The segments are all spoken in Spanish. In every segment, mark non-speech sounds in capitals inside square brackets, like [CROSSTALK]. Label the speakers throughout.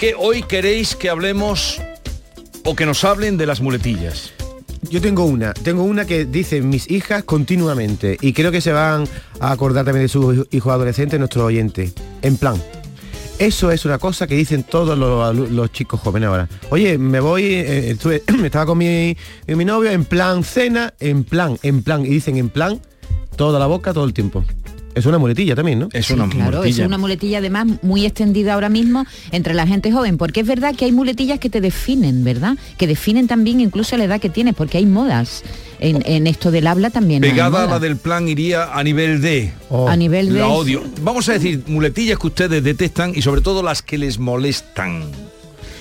Speaker 1: Que hoy queréis que hablemos o que nos hablen de las muletillas.
Speaker 2: Yo tengo una, tengo una que dicen mis hijas continuamente y creo que se van a acordar también de sus hijos adolescentes, nuestros oyentes. En plan, eso es una cosa que dicen todos los, los chicos jóvenes ahora. Oye, me voy, eh, estuve- [CLEARS THROAT] estaba con mi, mi novio en plan cena, en plan, en plan, y dicen en plan toda la boca todo el tiempo. Es una muletilla también, ¿no?
Speaker 1: Es una
Speaker 3: Claro, es una muletilla además muy extendida ahora mismo entre la gente joven, porque es verdad que hay muletillas que te definen, ¿verdad? Que definen también incluso la edad que tienes, porque hay modas. En, en esto del habla también.
Speaker 1: Pegada a la del plan iría a nivel D.
Speaker 3: A nivel
Speaker 1: La
Speaker 3: D.
Speaker 1: odio. Vamos a decir muletillas que ustedes detestan y sobre todo las que les molestan.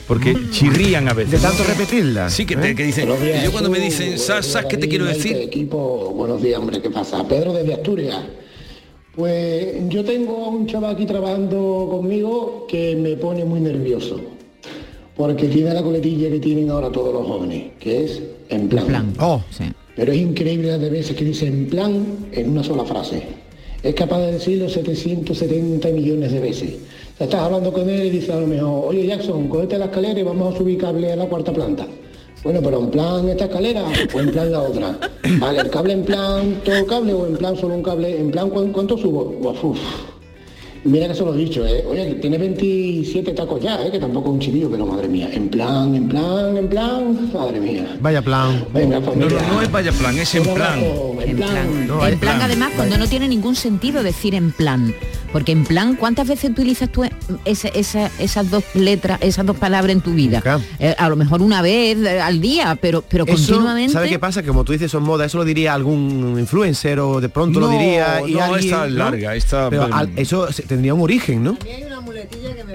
Speaker 1: Porque chirrían a veces.
Speaker 2: De tanto repetirlas.
Speaker 1: Sí, que, te- que dicen.
Speaker 4: Días,
Speaker 1: yo cuando me dicen, ¿sabes, qué te quiero decir?
Speaker 4: Equipo, buenos días, hombre, ¿qué pasa? Pedro desde Asturias. Pues yo tengo a un chaval aquí trabajando conmigo que me pone muy nervioso. Porque tiene la coletilla que tienen ahora todos los jóvenes, que es en plan.
Speaker 2: Oh,
Speaker 4: Pero es increíble las de veces que dice en plan en una sola frase. Es capaz de decirlo 770 millones de veces. O sea, estás hablando con él y dice a lo mejor, oye Jackson, cógete la escalera y vamos a subir cable a la cuarta planta. Bueno, pero en plan esta escalera o en plan la otra. Vale, el cable en plan todo cable o en plan solo un cable. En plan ¿cuán- cuánto subo. Uf, uf. Mira que se lo he dicho, ¿eh? Oye, que tiene 27 tacos ya, ¿eh? Que tampoco es un chivillo, pero madre mía. En plan, en plan, en plan, madre mía.
Speaker 2: Vaya plan.
Speaker 4: Venga,
Speaker 1: No,
Speaker 4: familia.
Speaker 1: no, no es vaya plan, es en
Speaker 4: Un
Speaker 1: plan.
Speaker 4: en plan.
Speaker 2: No,
Speaker 3: en plan, además, cuando no tiene ningún sentido decir en plan. Porque en plan, ¿cuántas veces utilizas tú esa- esa- esas dos letras, esas dos palabras en tu vida? Eh, a lo mejor una vez eh, al día, pero, pero
Speaker 2: Eso,
Speaker 3: continuamente.
Speaker 2: ¿Sabes qué pasa? Que como tú dices, son modas, eso lo diría algún influencer o de pronto lo diría y
Speaker 1: no,
Speaker 2: alguien,
Speaker 1: esta es larga, esta-
Speaker 2: Pero al- eso tendría un origen, ¿no?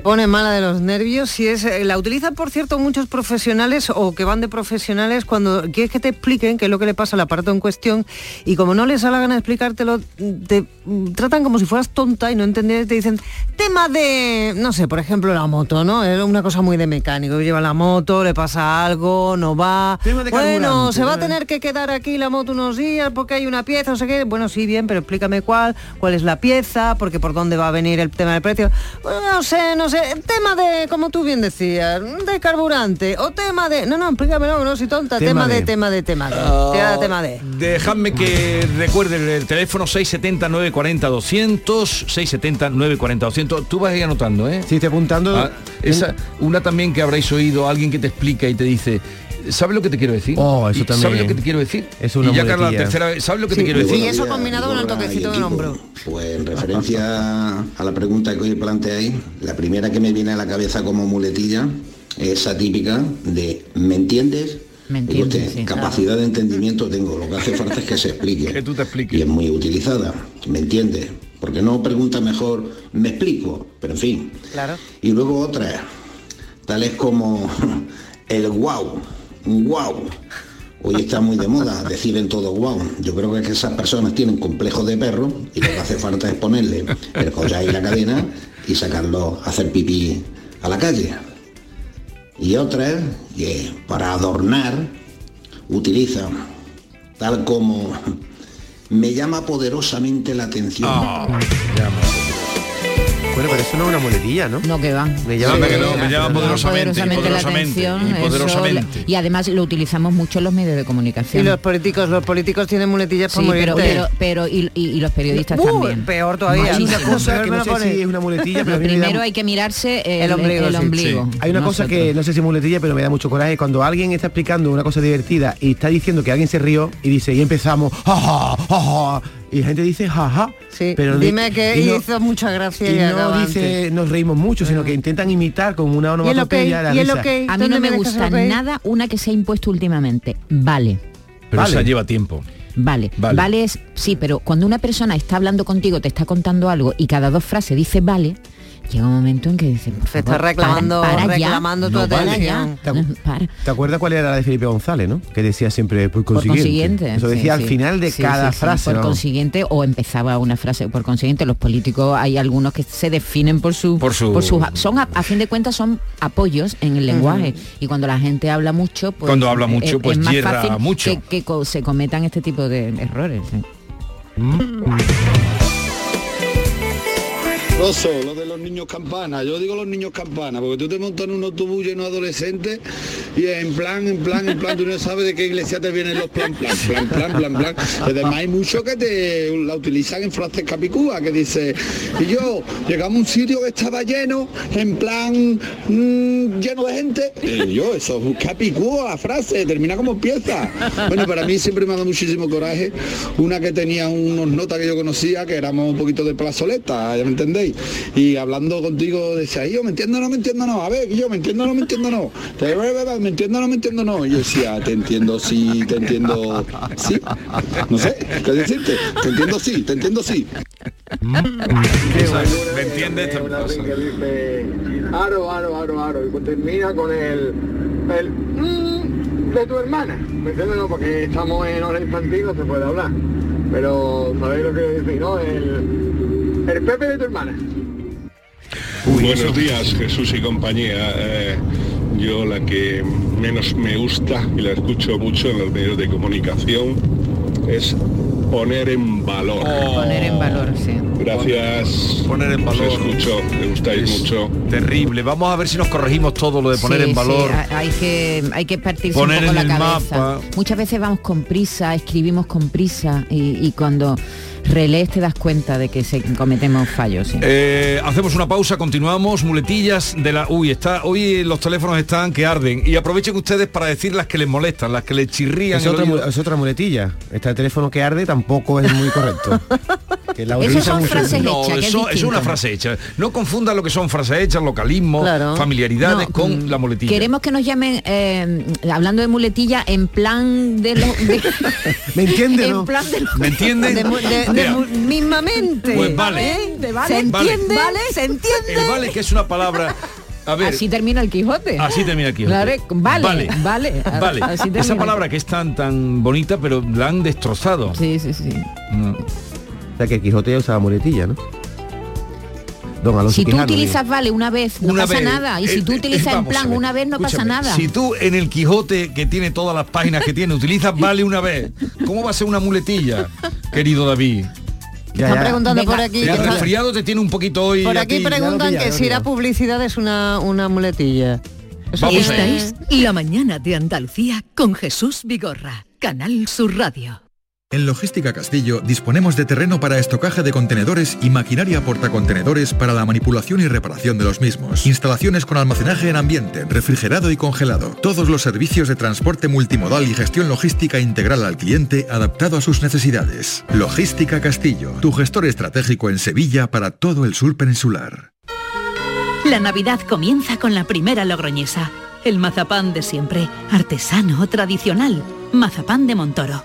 Speaker 5: pone mala de los nervios si es eh, la utilizan por cierto muchos profesionales o que van de profesionales cuando quieres que te expliquen qué es lo que le pasa al aparato en cuestión y como no les da la gana de explicártelo te mm, tratan como si fueras tonta y no y te dicen tema de no sé por ejemplo la moto no es una cosa muy de mecánico lleva la moto le pasa algo no va.
Speaker 2: De
Speaker 5: bueno se va a
Speaker 2: ¿no?
Speaker 5: tener que quedar aquí la moto unos días porque hay una pieza no sé qué. Bueno sí bien pero explícame cuál cuál es la pieza porque por dónde va a venir el tema del precio. Bueno, no sé no sé tema de como tú bien decías de carburante o tema de no no explícamelo no soy tonta tema,
Speaker 1: Tema
Speaker 5: de,
Speaker 1: de.
Speaker 5: tema de tema de
Speaker 1: Ah,
Speaker 5: Tema- tema de.
Speaker 1: Dejadme que recuerde el teléfono 670 940 200 670 940 200 tú vas a ir anotando ¿eh?
Speaker 2: Sí, estoy apuntando
Speaker 1: Ah, esa, una también que habréis oído alguien que te explica y te dice ¿Sabes lo que te quiero decir?
Speaker 2: Oh, eso también.
Speaker 1: ¿Sabes lo que te quiero decir?
Speaker 2: Es una
Speaker 1: y ya Carla, la tercera vez, ¿sabes lo que
Speaker 5: Sí,
Speaker 1: te quiero decir?
Speaker 5: y eso combinado con el toquecito del hombro
Speaker 6: Pues en referencia a la pregunta que hoy planteáis, la primera que me viene a la cabeza como muletilla es esa típica de ¿me entiendes?
Speaker 3: Me entiendes,
Speaker 6: usted,
Speaker 3: sí.
Speaker 6: capacidad de entendimiento tengo, lo que hace falta es que se explique. [LAUGHS]
Speaker 1: Que tú te expliques.
Speaker 6: Y es muy utilizada, ¿me entiendes? Porque no pregunta mejor, me explico, pero en fin.
Speaker 5: claro
Speaker 6: Y luego otras, tales como el wow, wow. Hoy está muy de moda decir en todo wow. Yo creo que, es que esas personas tienen complejos de perro y lo que hace falta es ponerle el collar y la cadena y sacarlo a hacer pipí a la calle. Y otras que para adornar utilizan tal como me llama poderosamente la atención.
Speaker 2: Bueno, pero eso no es una muletilla, ¿no?
Speaker 3: No, que va.
Speaker 2: Me llama,
Speaker 1: Anda que no, me llama poderosamente, y
Speaker 3: poderosamente la
Speaker 1: poderosamente,
Speaker 3: atención,
Speaker 1: y poderosamente.
Speaker 3: le- y además lo utilizamos mucho en los medios de
Speaker 5: y
Speaker 3: comunicación.
Speaker 5: los políticos los políticos tienen muletillas
Speaker 3: Sí,
Speaker 5: para
Speaker 3: pero, pero, pero y, y- y los periodistas
Speaker 5: Uh,
Speaker 3: también.
Speaker 5: peor todavía
Speaker 2: Hay una cosa
Speaker 5: Peor
Speaker 2: que
Speaker 5: me
Speaker 2: no
Speaker 5: lo
Speaker 2: sé
Speaker 5: pone.
Speaker 2: si es una muletilla, pero a
Speaker 3: Lo
Speaker 2: mí me da
Speaker 3: primero hay que mirarse el,
Speaker 5: El ombligo,
Speaker 3: el
Speaker 5: sí.
Speaker 3: ombligo.
Speaker 2: Hay una cosa que no sé si es muletilla, pero me da mucho coraje cuando alguien está explicando una cosa divertida y está diciendo que alguien se rió y dice y empezamos ja, ja, ja, ja", y la gente dice jaja.
Speaker 5: Sí,
Speaker 2: pero di-
Speaker 5: dime que
Speaker 2: y no-
Speaker 5: hizo mucha gracia
Speaker 2: y
Speaker 5: y
Speaker 2: no dice
Speaker 5: antes.
Speaker 2: nos reímos mucho, sino que intentan imitar como una onomatopeya la
Speaker 5: ¿Y el
Speaker 2: risa.
Speaker 5: ok?
Speaker 3: A mí
Speaker 5: ¿Dónde
Speaker 3: no me gusta nada una que se ha impuesto últimamente. Vale.
Speaker 1: Pero
Speaker 2: Vale.
Speaker 1: esa lleva tiempo.
Speaker 3: Vale.
Speaker 1: Vale.
Speaker 3: vale, es, sí, pero cuando una persona está hablando contigo, te está contando algo y cada dos frases dice vale, llega un momento en que dices, por
Speaker 5: Te está reclamando,
Speaker 3: para, para ya,
Speaker 5: reclamando tu
Speaker 2: No. ¿Te, acu-
Speaker 3: para.
Speaker 2: te acuerdas cuál era la de Felipe González, no? Que decía siempre por
Speaker 3: Por
Speaker 2: consiguiente.
Speaker 3: consiguiente.
Speaker 2: Eso decía
Speaker 3: sí.
Speaker 2: al final de
Speaker 3: Sí,
Speaker 2: cada
Speaker 3: sí, sí,
Speaker 2: frase.
Speaker 3: Por consiguiente, o empezaba una frase. Por consiguiente, los políticos hay algunos que se definen por su,
Speaker 1: Por su-
Speaker 3: sus son a, a fin de cuentas son apoyos en el lenguaje. Y cuando la gente habla mucho, pues
Speaker 1: Cuando habla mucho,
Speaker 3: es-
Speaker 1: pues
Speaker 3: es más
Speaker 1: hierra
Speaker 3: fácil
Speaker 1: mucho.
Speaker 3: Que, que co- se cometan este tipo de errores. ¿eh?
Speaker 7: Rosso, lo de los niños campana. Yo digo los niños campana, porque tú te montas en un autobús lleno de adolescentes y en plan, en plan, en plan, tú no sabes de qué iglesia te vienen los plan, plan, plan, plan, plan, plan. Además hay muchos que te la utilizan en frases capicúas, que dice, y yo, llegamos a un sitio que estaba lleno, en plan, mm, lleno de gente. Y yo, eso es capicúa, la frase, termina como empieza. Bueno, para mí siempre me ha dado muchísimo coraje una que tenía unos notas que yo conocía, que éramos un poquito de plazoleta, ya me entendéis. Y hablando contigo decía, yo me entiendo, no me entiendo, no, a ver, yo me entiendo, no me entiendo, no. Te- Me entiendo, no me entiendo, no. Y yo decía, te entiendo, sí, te entiendo, sí. No sé, ¿qué decirte? Te entiendo, sí, te entiendo, sí.
Speaker 1: ¿Me entiendes?
Speaker 7: Una que dice aro, aro, aro, aro y termina con el, el mm, de tu hermana. ¿Me entiendes? No, porque estamos en hora infantil, no se puede hablar. Pero sabéis lo que decir, ¿no? El, el Pepe de tu hermana.
Speaker 8: Buenos días, Jesús y compañía. Eh, yo la que menos me gusta y la escucho mucho en los medios de comunicación es poner en valor.
Speaker 3: Poner en valor, sí.
Speaker 8: Gracias.
Speaker 1: Poner en
Speaker 8: Os
Speaker 1: valor.
Speaker 8: escucho, me gustáis
Speaker 1: Es
Speaker 8: mucho.
Speaker 1: Terrible. Vamos a ver si nos corregimos todo lo de poner
Speaker 3: Sí,
Speaker 1: en valor.
Speaker 3: sí, ha- hay que hay que partirse
Speaker 1: Poner
Speaker 3: un poco
Speaker 1: en
Speaker 3: la
Speaker 1: el
Speaker 3: cabeza.
Speaker 1: mapa.
Speaker 3: Muchas veces vamos con prisa, escribimos con prisa y, y cuando relees te das cuenta de que se cometemos fallos. sí.
Speaker 1: Eh, hacemos una pausa, continuamos, muletillas de la... Uy, está, hoy los teléfonos están que arden. Y aprovechen ustedes para decir las que les molestan, las que les chirrían.
Speaker 2: Es otra, es otra muletilla. Está el teléfono que arde tampoco es muy correcto. [LAUGHS] Que la
Speaker 3: Esas son frases
Speaker 1: No,
Speaker 3: hechas, que es
Speaker 1: eso, es una frase hecha. No confundan lo que son frases hechas, localismo,
Speaker 5: Claro.
Speaker 1: familiaridades
Speaker 3: No,
Speaker 1: con
Speaker 3: mm,
Speaker 1: la muletilla.
Speaker 3: Queremos que nos llamen, eh, hablando de muletilla, en plan de los... de- [LAUGHS]
Speaker 2: ¿Me entiende,
Speaker 3: en
Speaker 2: no?
Speaker 3: plan de los-
Speaker 1: ¿Me entienden?
Speaker 5: De, de- mismamente.
Speaker 1: Pues vale.
Speaker 5: ¿Eh?
Speaker 3: ¿Vale?
Speaker 5: ¿Se
Speaker 1: Vale.
Speaker 5: entiende?
Speaker 3: Vale.
Speaker 5: ¿Se entiende?
Speaker 1: el vale que es una palabra... A ver,
Speaker 3: Así termina el Quijote.
Speaker 1: Así termina aquí.
Speaker 3: Claro, vale, vale,
Speaker 1: vale.
Speaker 3: así
Speaker 1: Esa palabra que es tan tan bonita, pero la han destrozado.
Speaker 3: Sí, sí, sí.
Speaker 1: Mm.
Speaker 2: O sea que el Quijote ya usaba muletilla, ¿no? Don Alonso
Speaker 3: Si tú
Speaker 2: Quijano,
Speaker 3: utilizas vale una vez, no
Speaker 1: Una
Speaker 3: pasa
Speaker 1: vez,
Speaker 3: nada. Y si
Speaker 1: eh,
Speaker 3: tú
Speaker 1: eh,
Speaker 3: utilizas en plan una vez, no pasa nada.
Speaker 1: Si tú en el Quijote, que tiene todas las páginas que tiene, utilizas vale una vez, ¿cómo va a ser una muletilla, querido David?
Speaker 2: Ya,
Speaker 5: Están
Speaker 2: ya.
Speaker 5: preguntando
Speaker 3: Venga,
Speaker 5: por aquí.
Speaker 1: El resfriado te tiene un poquito hoy.
Speaker 5: por aquí preguntan que si la publicidad es una, una muletilla. Eso
Speaker 1: Vamos
Speaker 9: es La Mañana de Andalucía con Jesús Vigorra, Canal Sur Radio.
Speaker 10: En Logística Castillo disponemos de terreno para estocaje de contenedores y maquinaria portacontenedores para la manipulación y reparación de los mismos. Instalaciones con almacenaje en ambiente, refrigerado y congelado. Todos los servicios de transporte multimodal y gestión logística integral al cliente adaptado a sus necesidades. Logística Castillo, tu gestor estratégico en Sevilla para todo el sur peninsular.
Speaker 11: La Navidad comienza con la primera logroñesa. El mazapán de siempre, artesano, tradicional. Mazapán de Montoro,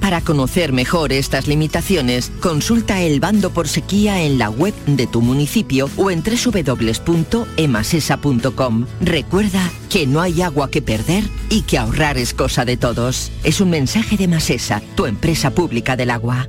Speaker 12: Para conocer mejor estas limitaciones, consulta el bando por sequía en la web de tu municipio o en www.emasesa.com. Recuerda que no hay agua que perder y que ahorrar es cosa de todos. Es un mensaje de Masesa, tu empresa pública del agua.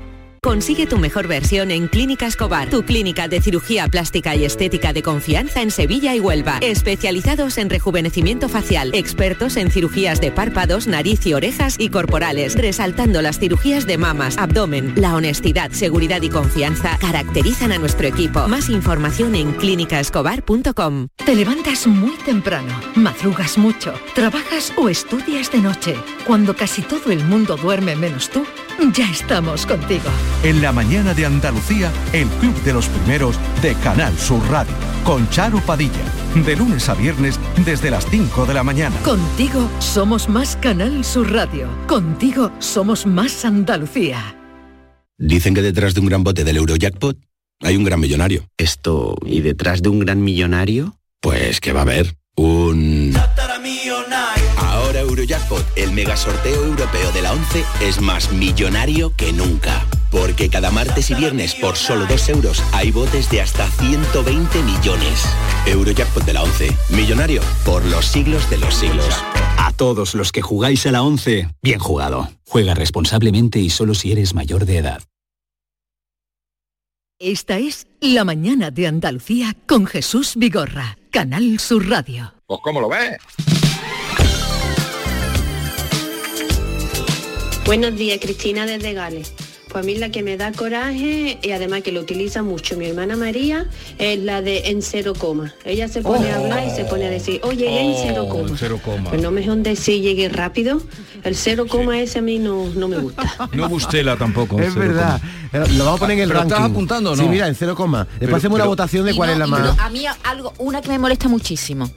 Speaker 13: Consigue tu mejor versión en Clínica Escobar, tu clínica de cirugía plástica y estética de confianza en Sevilla y Huelva. Especializados en rejuvenecimiento facial, expertos en cirugías de párpados, nariz y orejas y corporales, resaltando las cirugías de mamas, abdomen. La honestidad, seguridad y confianza caracterizan a nuestro equipo. Más información en clínicaescobar.com.
Speaker 9: Te levantas muy temprano, madrugas mucho, trabajas o estudias de noche. Cuando casi todo el mundo duerme menos tú, ya estamos contigo.
Speaker 14: En la mañana de Andalucía, el Club de los Primeros de Canal Sur Radio, con Charo Padilla, de lunes a viernes desde las 5 de la mañana.
Speaker 9: Contigo somos más Canal Sur Radio. Contigo somos más Andalucía.
Speaker 15: Dicen que detrás de un gran bote del Eurojackpot hay un gran millonario. Esto, ¿y detrás de un gran millonario? Pues que va a haber un... Ahora Eurojackpot, el mega sorteo europeo de la 11, es más millonario que nunca. Porque cada martes y viernes por solo 2 euros hay botes de hasta 120 millones. Eurojackpot de la 11, millonario por los siglos de los siglos.
Speaker 16: A todos los que jugáis a la 11, bien jugado. Juega responsablemente y solo si eres mayor de edad.
Speaker 9: Esta es La Mañana de Andalucía con Jesús Vigorra, Canal Sur Radio.
Speaker 1: Pues ¿cómo lo ves?
Speaker 17: Buenos días, Cristina desde Gales. Pues a mí la que me da coraje y además que lo utiliza mucho mi hermana María es la de en cero coma. Ella se pone a hablar y se pone a decir, oye, en cero
Speaker 1: Oh,
Speaker 17: coma.
Speaker 1: en cero coma.
Speaker 17: Pues no mejor decir llegue rápido. El cero coma ese a mí no, no me gusta. [LAUGHS]
Speaker 1: No Bustela tampoco.
Speaker 2: Es
Speaker 1: cero
Speaker 2: verdad.
Speaker 1: coma.
Speaker 2: Lo vamos a poner en el
Speaker 1: ¿Pero
Speaker 2: ranking.
Speaker 1: estás apuntando no?
Speaker 2: Sí, mira, en cero coma. Después
Speaker 1: Pero-
Speaker 2: hacemos una votación de cuál
Speaker 3: no,
Speaker 2: es la más.
Speaker 3: a mí algo, una que me molesta muchísimo.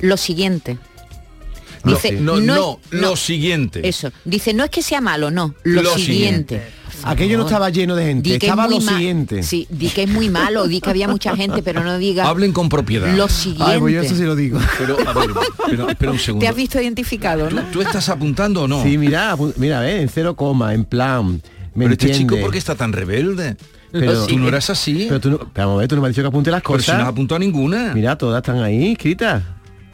Speaker 3: Lo siguiente.
Speaker 1: No,
Speaker 3: Dice,
Speaker 1: no,
Speaker 3: no
Speaker 1: no,
Speaker 3: es-
Speaker 1: lo siguiente.
Speaker 3: Eso. Dice, no es que sea malo, no. Lo,
Speaker 1: Lo
Speaker 3: siguiente.
Speaker 2: Aquello no estaba lleno de gente,
Speaker 3: Di que es
Speaker 2: estaba lo siguiente.
Speaker 3: Sí, di que es muy malo, di que había mucha gente, pero no diga
Speaker 1: Hablen con propiedad.
Speaker 3: lo siguiente.
Speaker 2: Ay, pues yo eso sí lo digo.
Speaker 1: Pero, a ver, pero, espera un segundo.
Speaker 3: Te has visto identificado, ¿no?
Speaker 1: ¿Tú estás apuntando o no?
Speaker 2: Sí, mira, mira, ve, en cero coma, en plan. ¿Me
Speaker 1: Pero este chico? ¿por qué está tan rebelde?
Speaker 2: Pero-
Speaker 1: tú no eras así.
Speaker 2: Pero tú no, pero vamos a ver, tú no me has dicho que apunte las
Speaker 1: Pero si
Speaker 2: cosas.
Speaker 1: no has apuntado ninguna.
Speaker 2: Mira, todas están ahí escritas.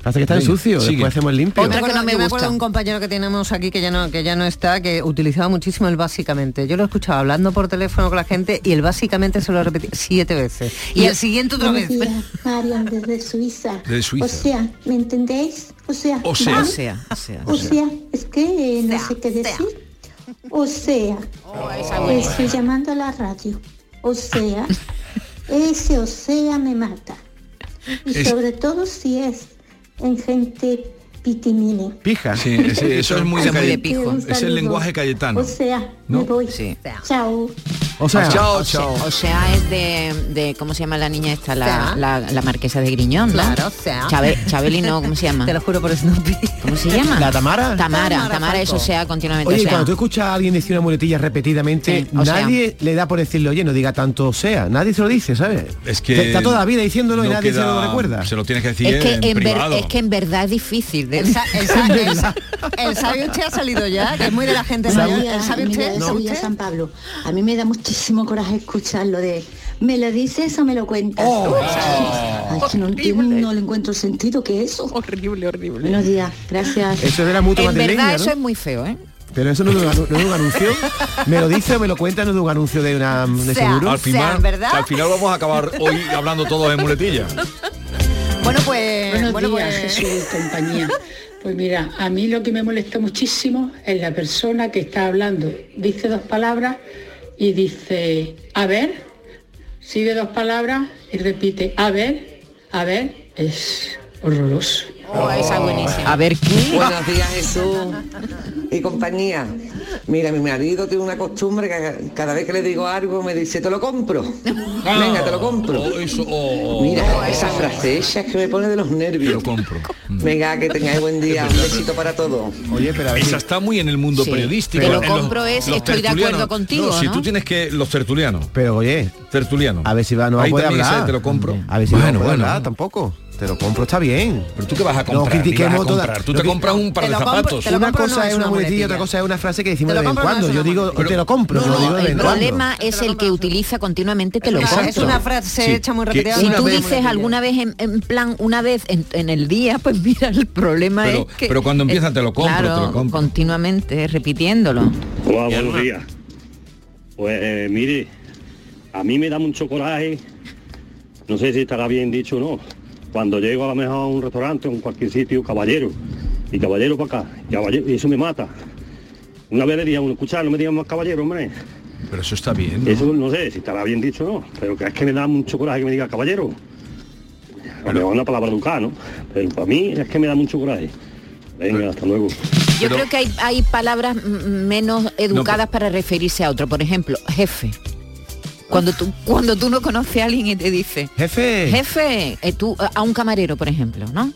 Speaker 2: Pasa que están
Speaker 1: Venga,
Speaker 2: sucios,
Speaker 1: sigue.
Speaker 2: después hacemos el limpio.
Speaker 5: Otra
Speaker 3: que no me
Speaker 5: yo me
Speaker 3: gusta.
Speaker 5: acuerdo de un compañero que tenemos aquí que ya no que ya no está que utilizaba muchísimo el básicamente. Yo lo escuchaba hablando por teléfono con la gente y el básicamente se lo repetía siete veces. Y, el siguiente otra vez.
Speaker 18: Días, Marian desde Suiza.
Speaker 1: Desde Suiza.
Speaker 18: O sea, ¿me entendéis? O sea,
Speaker 1: O sea.
Speaker 3: O sea, o sea.
Speaker 18: O sea, es que eh, no sé qué decir. O sea, estoy llamando a la radio. O sea, ese o sea me mata. Y
Speaker 1: Es-
Speaker 18: sobre todo si es en gente pitimini.
Speaker 2: Pija.
Speaker 1: Sí, sí, eso [LAUGHS] es muy de,
Speaker 3: Eso es muy de
Speaker 1: Caye-
Speaker 3: pijo.
Speaker 1: Es el lenguaje cayetano.
Speaker 18: O sea,
Speaker 1: ¿No?
Speaker 18: me voy.
Speaker 3: Sí.
Speaker 18: Chao.
Speaker 2: O sea,
Speaker 1: Chao,
Speaker 3: O sea,
Speaker 1: chao.
Speaker 3: o sea, es de, de- ¿cómo se llama la niña esta? La, la, la marquesa de Griñón, ¿no?
Speaker 5: Claro, sea.
Speaker 3: Chabe- Chabeli no, ¿cómo se llama? [LAUGHS]
Speaker 5: Te lo juro por Snoopy.
Speaker 3: ¿Cómo se llama?
Speaker 2: ¿La Tamara?
Speaker 3: Tamara,
Speaker 5: Tamara
Speaker 3: Tamara, eso sea continuamente.
Speaker 2: Oye,
Speaker 3: o sea,
Speaker 2: cuando tú escuchas a alguien decir una muletilla repetidamente,
Speaker 3: Sí, o sea.
Speaker 2: nadie le da por decirlo, oye, no diga tanto sea. Nadie se lo dice, ¿sabes?
Speaker 1: Es que
Speaker 2: Está toda la vida diciéndolo y nadie se lo recuerda.
Speaker 1: Se lo tienes que decir
Speaker 3: es que,
Speaker 1: en,
Speaker 3: en ver-
Speaker 1: privado.
Speaker 3: es que en verdad es difícil. de-
Speaker 5: El, sa- el sa- el sa- el sabio usted ha salido ya, que es muy de la gente mayor.
Speaker 18: María,
Speaker 5: ¿El sabe usted?
Speaker 18: De. San Pablo. A mí me da muchísimo coraje escuchar lo de ¿me lo dices o me lo cuentas? Ay, que no entiendo, no le encuentro sentido que eso.
Speaker 3: Horrible, horrible.
Speaker 18: Buenos días, gracias.
Speaker 2: Eso es de la mutua
Speaker 3: En verdad eso es muy feo, ¿eh?
Speaker 2: Pero eso no es, de un, no es un anuncio. Me lo dice o me lo cuenta, no es de un anuncio de una de
Speaker 5: Sea.
Speaker 2: seguro.
Speaker 1: al final,
Speaker 5: ¿verdad?
Speaker 1: al final vamos a acabar hoy hablando todos de muletillas.
Speaker 5: Bueno, pues...
Speaker 19: Buenos
Speaker 5: bueno,
Speaker 19: días,
Speaker 5: pues-
Speaker 19: Jesús compañía. Pues mira, a mí lo que me molesta muchísimo es la persona que está hablando, dice dos palabras y dice, a ver, sigue dos palabras y repite, a ver, a ver, es horroroso.
Speaker 3: Oh, esa es buenísima. A ver qué.
Speaker 20: Buenos días Jesús y compañía.
Speaker 21: Mira, mi marido tiene una costumbre que cada vez que le digo algo me dice, te lo compro. Venga, te lo compro.
Speaker 1: Oh, eso, oh, oh.
Speaker 21: Mira, esa frase esa es que me pone de los nervios.
Speaker 1: Lo compro. [LAUGHS]
Speaker 21: Venga, que tengáis buen día. Un besito para todos.
Speaker 2: Oye, pero a ver
Speaker 1: Esa está muy en el mundo
Speaker 3: Sí.
Speaker 1: periodístico.
Speaker 3: Te lo
Speaker 1: en los-
Speaker 3: compro es,
Speaker 1: los
Speaker 3: estoy de acuerdo contigo,
Speaker 1: No, si
Speaker 3: ¿no?
Speaker 1: tú tienes que los tertulianos.
Speaker 2: Pero oye,
Speaker 1: tertulianos.
Speaker 2: a ver si va, no va a
Speaker 1: Ahí
Speaker 2: poder
Speaker 1: también ese
Speaker 2: hablar.
Speaker 1: te lo compro.
Speaker 2: A ver si
Speaker 1: Bueno,
Speaker 2: no va a poder
Speaker 1: bueno.
Speaker 2: hablar tampoco. Te lo compro, está bien.
Speaker 1: Pero tú qué vas a
Speaker 2: No
Speaker 1: comprar, ni
Speaker 2: critiquemos
Speaker 1: a
Speaker 2: toda-
Speaker 1: comprar. Tú
Speaker 2: lo
Speaker 1: te
Speaker 2: que-
Speaker 1: compras un par
Speaker 2: Te
Speaker 1: de
Speaker 2: compro-
Speaker 1: zapatos.
Speaker 2: Una cosa
Speaker 5: no
Speaker 2: es una muletilla, otra cosa es una frase que decimos de vez en
Speaker 5: no
Speaker 2: cuando. Yo digo,
Speaker 5: muletilla.
Speaker 2: te lo compro, lo digo
Speaker 3: el problema es el que utiliza continuamente te lo compro.
Speaker 5: es una frase
Speaker 1: Sí,
Speaker 5: hecha muy repetida.
Speaker 3: si tú dices alguna vez en, en plan una vez en, en el día, pues mira, el problema
Speaker 1: Pero-
Speaker 3: es que
Speaker 1: pero cuando empieza, te lo compro,
Speaker 3: claro,
Speaker 1: te lo compro.
Speaker 3: continuamente repitiéndolo.
Speaker 22: Hola, buenos días. Pues eh, mire, a mí me da mucho coraje, no sé si estará bien dicho o no, cuando llego a lo mejor a un restaurante o en cualquier sitio, caballero, y caballero para acá, y, caballero, y eso me mata. Una vez le dije a uno, escucha, no me digan más caballero, hombre.
Speaker 1: Pero eso está bien. ¿no?
Speaker 22: Eso no sé si estará bien dicho o no, pero que es que me da mucho coraje que me diga caballero. A lo mejor es una palabra educada, ¿no? Pero para mí es que me da mucho coraje. Venga, hasta luego.
Speaker 3: Yo creo que hay, hay palabras menos educadas para referirse a otro. Por ejemplo, jefe. Cuando tú, cuando tú no conoces a alguien y te dice,
Speaker 2: Jefe.
Speaker 3: jefe, eh, tú, a un camarero, por ejemplo, ¿no?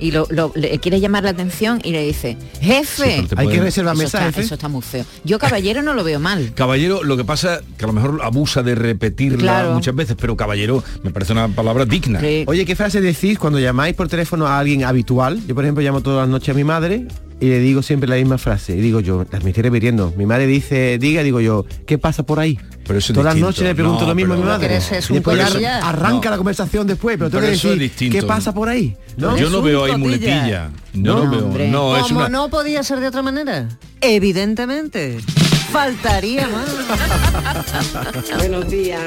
Speaker 3: Y lo, lo- le quieres llamar la atención y le dice, jefe.
Speaker 2: Hay que reservar
Speaker 3: eso,
Speaker 2: mesa,
Speaker 3: está,
Speaker 2: jefe.
Speaker 3: eso está muy feo. Yo caballero no lo veo mal.
Speaker 1: Caballero, lo que pasa que a lo mejor abusa de repetirla
Speaker 3: Claro.
Speaker 1: muchas veces, pero caballero me parece una palabra digna.
Speaker 2: Oye, ¿qué frase decís cuando llamáis por teléfono a alguien habitual? Yo, por ejemplo, llamo todas las noches a mi madre y le digo siempre la misma frase. Y digo yo, las me estoy repitiendo. Mi madre dice, diga, digo yo, ¿qué pasa por ahí?
Speaker 1: Pero eso es
Speaker 2: Todas las noches le pregunto
Speaker 1: No,
Speaker 2: lo mismo a mi madre.
Speaker 5: Es un
Speaker 2: arranca
Speaker 1: No.
Speaker 2: la conversación después, pero tengo
Speaker 1: Pero
Speaker 2: que
Speaker 1: eso es distinto.
Speaker 2: ¿qué pasa por ahí? ¿No?
Speaker 1: Yo no veo ahí muletilla. No,
Speaker 2: No,
Speaker 1: veo.
Speaker 3: hombre.
Speaker 1: No, es
Speaker 5: Como
Speaker 1: una.
Speaker 5: no podía ser de otra manera. Evidentemente. Faltaría más. [LAUGHS]
Speaker 23: Buenos días.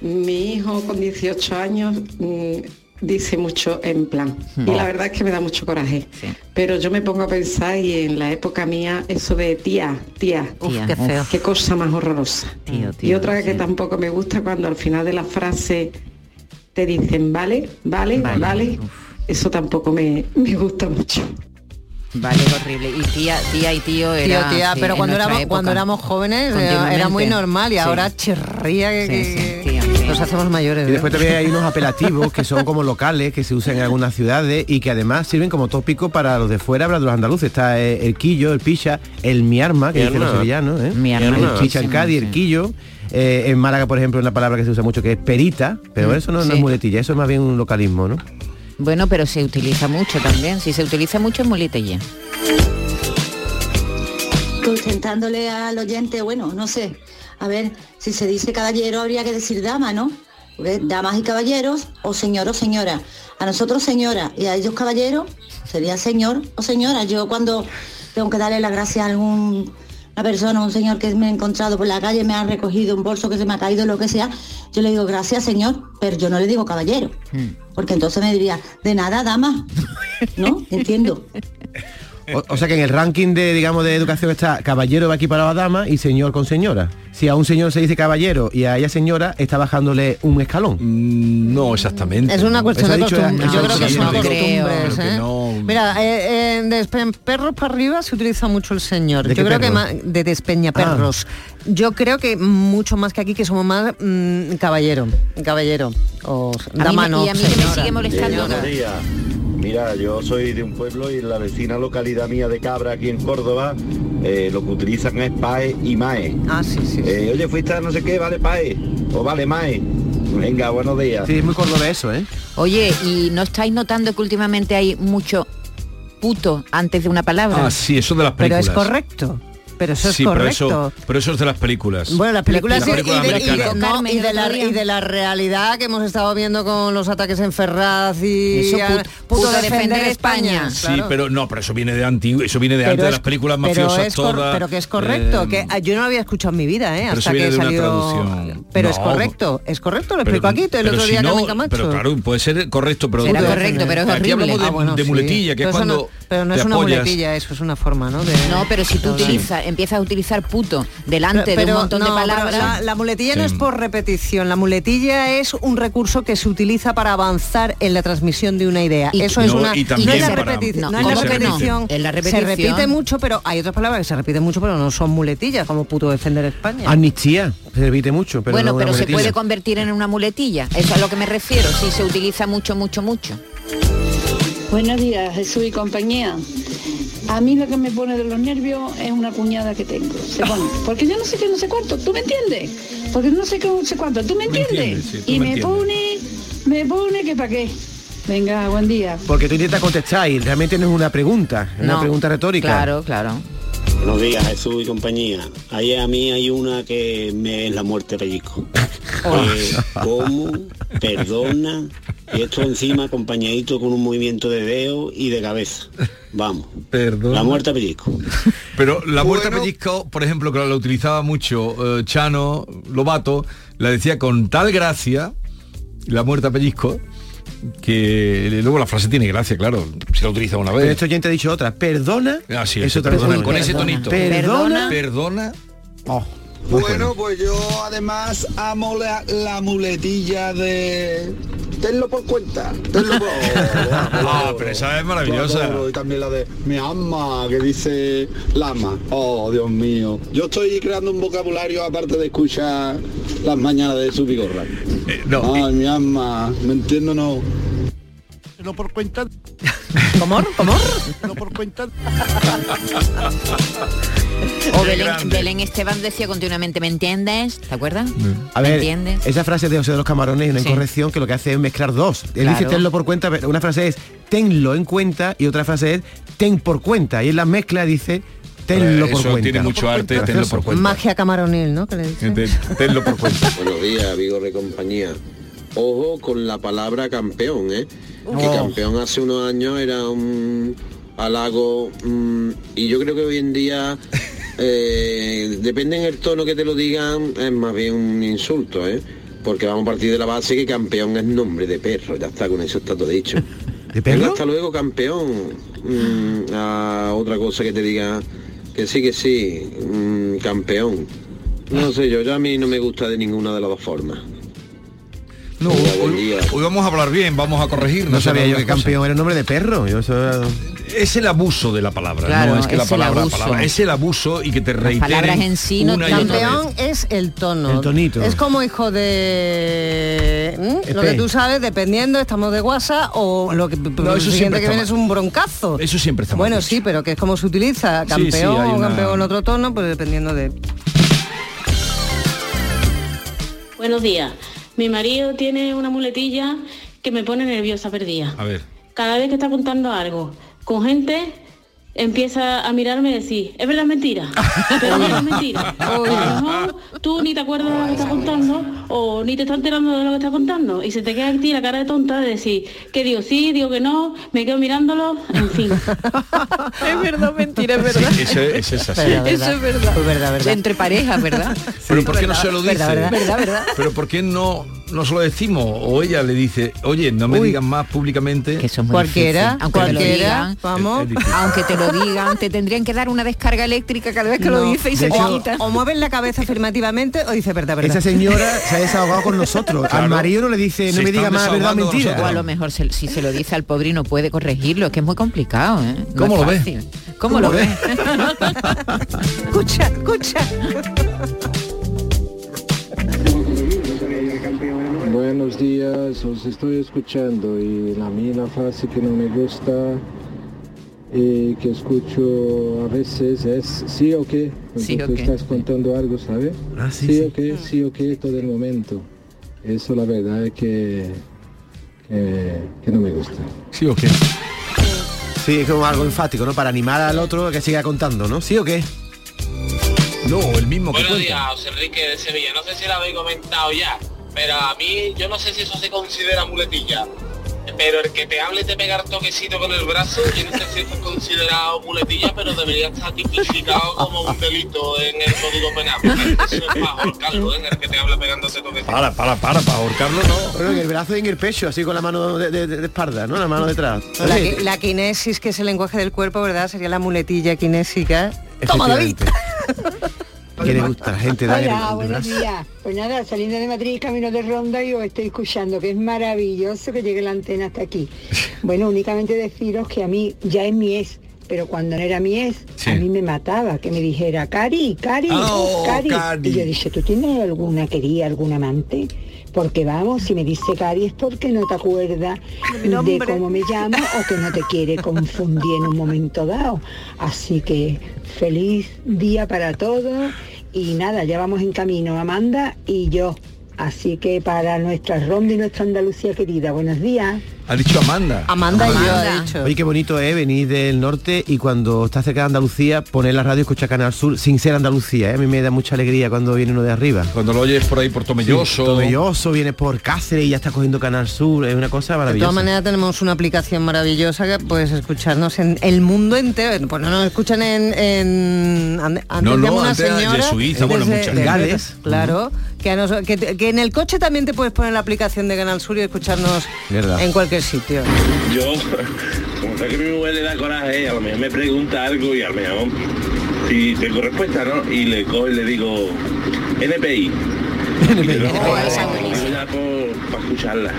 Speaker 23: Mi hijo con 18 años mm, dice mucho en plan. Y la verdad es que me da mucho coraje. Pero yo me pongo a pensar y en la época mía eso de tía, tía,
Speaker 3: Uf, qué feo.
Speaker 23: qué cosa más horrorosa.
Speaker 3: Tío,
Speaker 23: y
Speaker 3: tío,
Speaker 23: otra que
Speaker 3: sí.
Speaker 23: tampoco me gusta cuando al final de la frase te dicen vale, vale,
Speaker 3: Vale.
Speaker 23: vale. Eso tampoco me, me gusta mucho.
Speaker 3: Vale, horrible. Y tía, tía y tío
Speaker 5: Tío,
Speaker 3: era.
Speaker 5: tía,
Speaker 3: sí,
Speaker 5: pero cuando éramos,
Speaker 3: época.
Speaker 5: cuando éramos jóvenes era, era muy normal y
Speaker 3: Sí.
Speaker 5: ahora chirría que,
Speaker 3: Sí, sí,
Speaker 5: que-
Speaker 3: tía, tía.
Speaker 5: Nos hacemos mayores.
Speaker 2: Y
Speaker 5: ¿eh?
Speaker 2: después también hay unos apelativos que son [LAUGHS] como locales, que se usan en algunas ciudades y que además sirven como tópico para los de fuera, para los andaluces. Está eh, el quillo, el picha, el mi arma, que
Speaker 20: Mi
Speaker 2: dicen los sevillanos, ¿eh?
Speaker 3: Mi
Speaker 2: el chicha en Cádiz, el quillo. Eh, en Málaga, por ejemplo, una palabra que se usa mucho que es perita, pero
Speaker 3: Mm,
Speaker 2: eso no, no es muletilla, eso es más bien un localismo, ¿no?
Speaker 3: Bueno, pero se utiliza mucho también. Si se utiliza mucho es muletilla.
Speaker 24: Contentándole al oyente, bueno, no sé. A ver, si se dice caballero habría que decir dama, ¿no? Porque damas y caballeros, o señor o señora. A nosotros señora y a ellos caballeros sería señor o señora. Yo cuando tengo que darle las gracias a algún una persona, un señor que me ha encontrado por la calle, me ha recogido un bolso que se me ha caído, lo que sea, yo le digo gracias señor, pero yo no le digo caballero. Porque entonces me diría, de nada, dama. ¿No? [LAUGHS] Entiendo.
Speaker 2: O, o sea que en el ranking de, digamos, de educación está caballero va equiparado a dama y señor con señora. Si a un señor se dice caballero y a ella señora, está bajándole un escalón.
Speaker 1: Mm, No exactamente.
Speaker 5: Es una cuestión de costumbre. Yo creo que son costumbres. ¿eh?
Speaker 1: no-
Speaker 5: Mira, eh, eh, de perros para arriba se utiliza mucho el señor.
Speaker 2: ¿De
Speaker 5: Yo
Speaker 2: qué
Speaker 5: creo que más de despeñaperros. Yo creo que mucho más que aquí que somos más mm, caballero, caballero o dama no,
Speaker 3: y a mí que me sigue molestando.
Speaker 20: Mira, yo soy de un pueblo y en la vecina localidad mía de Cabra, aquí en Córdoba, eh, lo que utilizan es PAE y MAE.
Speaker 5: Ah, sí, sí.
Speaker 20: Eh, oye, fuiste a no sé qué, vale PAE o vale MAE. Venga, buenos días.
Speaker 2: Sí, es muy cordobés eso, ¿eh?
Speaker 3: Oye, ¿y no estáis notando que últimamente hay mucho puto antes de una palabra?
Speaker 1: Ah, sí, eso de las
Speaker 5: Pero
Speaker 1: películas.
Speaker 5: es correcto. Pero eso es
Speaker 1: sí, pero
Speaker 5: correcto.
Speaker 1: eso, pero eso es de las películas.
Speaker 5: Bueno, las películas
Speaker 1: Las
Speaker 5: y-
Speaker 1: películas
Speaker 5: y, de, y de- no, y de la, y de realidad que hemos estado viendo con los ataques en Ferraz y
Speaker 3: put-
Speaker 5: puto
Speaker 3: puto
Speaker 5: defender España.
Speaker 3: España.
Speaker 1: Sí,
Speaker 5: claro.
Speaker 1: pero no, pero eso viene de antiguo, eso viene de
Speaker 5: Pero
Speaker 1: antes de las películas
Speaker 5: pero
Speaker 1: mafiosas
Speaker 5: es cor-
Speaker 1: todas.
Speaker 5: pero que es correcto,
Speaker 1: eh,
Speaker 5: que ah, yo no lo había escuchado en mi vida, ¿eh?
Speaker 1: pero
Speaker 5: hasta que
Speaker 1: de
Speaker 5: salió. Pero
Speaker 1: No,
Speaker 5: es correcto, es correcto, lo
Speaker 1: pero-
Speaker 5: explico aquí el
Speaker 1: pero
Speaker 5: otro
Speaker 1: si
Speaker 5: día
Speaker 1: no,
Speaker 5: Carmen Camacho.
Speaker 1: Pero claro, puede ser correcto, pero
Speaker 3: Será
Speaker 1: pero-
Speaker 3: correcto, pero es
Speaker 1: aquí
Speaker 3: horrible.
Speaker 1: hablamos de,
Speaker 5: Ah, bueno,
Speaker 1: de
Speaker 5: sí.
Speaker 1: muletilla, que
Speaker 5: Pero
Speaker 1: es cuando
Speaker 5: no- pero no
Speaker 1: te
Speaker 5: es una
Speaker 1: apoyas.
Speaker 5: muletilla, eso es una forma, ¿no? De-
Speaker 3: No, pero si tú
Speaker 5: de
Speaker 3: utilizas empiezas a utilizar puto delante de un montón
Speaker 5: no,
Speaker 3: de palabras.
Speaker 5: La, la muletilla no es por repetición, la muletilla es un recurso que se utiliza para avanzar en la transmisión de una idea.
Speaker 3: Y-
Speaker 5: Eso es una
Speaker 3: y
Speaker 5: no es la
Speaker 3: para-
Speaker 5: repetición,
Speaker 3: no,
Speaker 5: no es la repetición.
Speaker 3: En la
Speaker 5: Se repite mucho, pero hay otras palabras que se repiten mucho, pero no son muletillas, como puto defender España.
Speaker 2: Amnistía, se repite mucho, pero
Speaker 3: bueno, pero se puede convertir en una muletilla. Eso es a lo que me refiero, si se utiliza mucho, mucho, mucho.
Speaker 25: Buenos días, Jesús y compañía. A mí lo que me pone de los nervios es una cuñada que tengo. Se pone, porque yo no sé qué, no sé cuánto, ¿tú me entiendes? Porque no sé qué, no sé cuánto, ¿tú me
Speaker 2: Me
Speaker 25: entiendes?
Speaker 2: entiendes, sí, tú
Speaker 25: y
Speaker 2: me
Speaker 25: me, pone, me pone que para qué. Venga, buen día.
Speaker 2: Porque tú intentas contestar y realmente no es una pregunta, es una pregunta retórica.
Speaker 3: Claro, claro.
Speaker 26: Buenos días, Jesús y compañía. Ahí a mí hay una que me es la muerte pellizco. [LAUGHS] Eh, ¿Cómo? Perdona. Y esto encima acompañadito con un movimiento de dedo y de cabeza. Vamos.
Speaker 1: Perdona.
Speaker 26: La muerte pellizco.
Speaker 1: Pero la muerte pellizco, por ejemplo, que la utilizaba mucho eh, Chano, Lobato, la decía con tal gracia, la muerte a pellizco, que luego la frase tiene gracia, claro, si la utiliza una
Speaker 2: Pero
Speaker 1: vez.
Speaker 2: esto ya te he dicho otra, perdona.
Speaker 1: Ah, sí,
Speaker 2: eso
Speaker 1: perdona, con ese tonito.
Speaker 2: Perdona.
Speaker 1: Perdona.
Speaker 2: Oh,
Speaker 27: Bueno, pues yo además amo la, la muletilla de... Tenlo por cuenta. Tenlo por... [LAUGHS]
Speaker 1: Ah, pero esa es maravillosa.
Speaker 27: Y también la de mi ama, que dice lama. Oh, Dios mío. Yo estoy creando un vocabulario aparte de escuchar las mañanas de su bigorra.
Speaker 1: no.
Speaker 27: Ay, mi alma, ¿me entiendo no?
Speaker 28: No por cuenta.
Speaker 5: ¿Cómo? ¿Cómo?
Speaker 28: No por cuenta. [LAUGHS]
Speaker 3: O Belén, Esteban decía continuamente, ¿me entiendes? ¿Te acuerdas?
Speaker 2: A
Speaker 3: ¿Me
Speaker 2: ver,
Speaker 3: entiendes?
Speaker 2: esa frase de José de los Camarones es una
Speaker 3: Sí.
Speaker 2: incorrección que lo que hace es mezclar dos. Él
Speaker 3: Claro.
Speaker 2: dice tenlo por cuenta, pero una frase es tenlo en cuenta y otra frase es ten por cuenta. Y en la mezcla dice tenlo por
Speaker 1: Eso
Speaker 2: cuenta.
Speaker 1: tiene mucho arte, tenlo por cuenta.
Speaker 5: Magia camaronil, ¿no? Que le.
Speaker 1: Tenlo por cuenta. [LAUGHS]
Speaker 29: Buenos días, Vigor de compañía. Ojo con la palabra campeón, ¿eh? Que
Speaker 1: Oh.
Speaker 29: campeón hace unos años era un halago mm, y yo creo que hoy en día, eh, depende en el tono que te lo digan, es más bien un insulto, ¿eh? Porque vamos a partir de la base que campeón es nombre de perro, ya está, con eso está todo dicho.
Speaker 2: ¿De
Speaker 29: Venga, hasta luego, campeón. Mm, a otra cosa que te diga que sí, que sí, mm, campeón. No sé yo, ya a mí no me gusta de ninguna de las dos formas.
Speaker 1: No, hoy, hoy vamos a hablar bien, vamos a corregir.
Speaker 2: No sabía yo que campeón era el nombre de perro. Yo eso era-
Speaker 1: Es el abuso de la palabra,
Speaker 3: Claro,
Speaker 1: no es que la
Speaker 3: es
Speaker 1: palabra, es el abuso y que te reiteren
Speaker 3: palabras en sí no
Speaker 5: Campeón es el tono.
Speaker 1: El tonito.
Speaker 5: Es como hijo de... ¿Mm? Lo que tú sabes, dependiendo, estamos de WhatsApp o lo que lo
Speaker 1: eso
Speaker 5: siguiente
Speaker 1: siempre
Speaker 5: que viene es un broncazo.
Speaker 1: Eso siempre está
Speaker 5: Bueno, sí, pero que es como se utiliza, campeón
Speaker 1: sí, hay
Speaker 5: o
Speaker 1: una-
Speaker 5: campeón otro tono, pues dependiendo de...
Speaker 17: Buenos días. Mi marido tiene una muletilla que me pone nerviosa perdida.
Speaker 1: A ver.
Speaker 17: Cada vez que está contando algo con gente, empieza a mirarme y decir, es verdad mentira, pero no es mentira. O a lo mejor tú ni te acuerdas de lo que está contando o ni te estás enterando de lo que está contando y se te queda aquí la cara de tonta de decir que digo sí, digo que no, me quedo mirándolo, en fin. [LAUGHS]
Speaker 3: es verdad, mentira, es verdad.
Speaker 1: Sí, eso, es- eso es así.
Speaker 3: Verdad, Eso es verdad.
Speaker 5: Verdad, verdad.
Speaker 3: Entre parejas, ¿verdad?
Speaker 1: Pero ¿por qué no se lo dice? Pero ¿por qué no, no se lo decimos? O ella le dice, oye, no me
Speaker 5: Uy.
Speaker 1: digan más públicamente. Que
Speaker 3: eso es muy
Speaker 5: Cualquiera,
Speaker 3: difícil. Aunque te lo digan,
Speaker 5: vamos.
Speaker 1: Es difícil.
Speaker 3: Aunque te lo digan, te tendrían que dar una descarga eléctrica cada vez que lo dice y se
Speaker 5: hecho-
Speaker 3: quita.
Speaker 5: O mueven la cabeza afirmativamente o dice verdad, verdad.
Speaker 2: Esa señora se ha desahogado con nosotros.
Speaker 1: Claro.
Speaker 2: Al marido no le dice, no
Speaker 1: Se
Speaker 2: me diga más verdad mentira.
Speaker 3: O a lo mejor se- si se lo dice al pobre y no puede corregirlo, es que es muy complicado, ¿eh? No
Speaker 1: ¿Cómo
Speaker 3: es
Speaker 1: lo ves?
Speaker 3: ¿Cómo, lo ves? [LAUGHS]
Speaker 5: escucha, escucha.
Speaker 30: Buenos días, os estoy escuchando y a mí la frase que no me gusta y que escucho a veces es sí o qué,
Speaker 3: Sí o
Speaker 30: tú
Speaker 3: qué.
Speaker 30: estás contando algo, ¿sabes?
Speaker 2: Ah, sí,
Speaker 30: o qué, sí o qué todo el momento. Eso la verdad es que, que, que no me gusta.
Speaker 1: ¿Sí o qué?
Speaker 2: Sí, es como algo enfático, ¿no? Para animar al otro a que siga contando, ¿no? ¿Sí o qué?
Speaker 1: No, el mismo que
Speaker 31: Buenos
Speaker 1: cuenta.
Speaker 31: días, José Enrique de Sevilla. No sé si lo habéis comentado ya, pero a mí yo no sé si eso se considera muletilla. Pero el que te hable y te pegar toquecito con el brazo, yo no sé si eso es considerado muletilla, pero debería estar tipificado como un delito en el Código Penal. porque Eso es para ahorcarlo, ¿eh? el que te habla pegándote toquecito.
Speaker 1: Para, para, para, para ahorcarlo no.
Speaker 2: Bueno, en el brazo y en el pecho, así con la mano de, de- de espalda, ¿no? La mano detrás.
Speaker 5: La, kinesis, que es el lenguaje del cuerpo, ¿verdad? Sería la muletilla kinésica. Toma, David. [LAUGHS]
Speaker 2: ¿Qué le gusta a la gente? Dar el-
Speaker 32: Hola, buenos días. Pues nada, saliendo de Madrid, camino de Ronda y os estoy escuchando, que es maravilloso que llegue la antena hasta aquí. [LAUGHS] Bueno, únicamente deciros que a mí ya es mi ex, pero cuando no era mi ex, a mí me mataba que me dijera, Cari, Cari,
Speaker 33: Oh,
Speaker 32: Cari.
Speaker 33: Cari.
Speaker 32: Y yo dije, ¿tú tienes alguna quería, algún amante? Porque vamos, si me dice Cari es porque no te acuerdas de cómo me llamo o que no te quiere confundir en un momento dado. Así que feliz día para todos y nada, ya vamos en camino, Amanda y yo. Así que para nuestra ronda y nuestra Andalucía querida, buenos días.
Speaker 1: Ha dicho Amanda.
Speaker 5: Amanda y yo, ha dicho.
Speaker 2: Oye, qué bonito es venir del norte y cuando estás cerca de Andalucía, poner la radio y escuchar Canal Sur sin ser Andalucía. ¿eh? A mí me da mucha alegría cuando viene uno de arriba.
Speaker 1: Cuando lo oyes por ahí por Tomelloso.
Speaker 2: Sí, Tomelloso, viene por Cáceres y ya está cogiendo Canal Sur. Es una cosa
Speaker 5: De
Speaker 2: maravillosa.
Speaker 5: todas maneras tenemos una aplicación maravillosa que puedes escucharnos en el mundo entero. Pues no nos escuchan en... en ande-
Speaker 1: No, no,
Speaker 5: una
Speaker 1: antes de
Speaker 5: señora
Speaker 1: Suiza, bueno, muchas.
Speaker 5: de-
Speaker 1: Gales.
Speaker 5: Claro, que, a nos- que, te- que en el coche también te puedes poner la aplicación de Canal Sur y escucharnos
Speaker 2: Verdad.
Speaker 5: en cualquier sitio.
Speaker 20: Yo, como sé que mi mujer le da coraje, a lo mejor me pregunta algo y a lo mejor si tengo respuesta, ¿no? Y le cojo y le digo NPI. Ya por- para escucharla.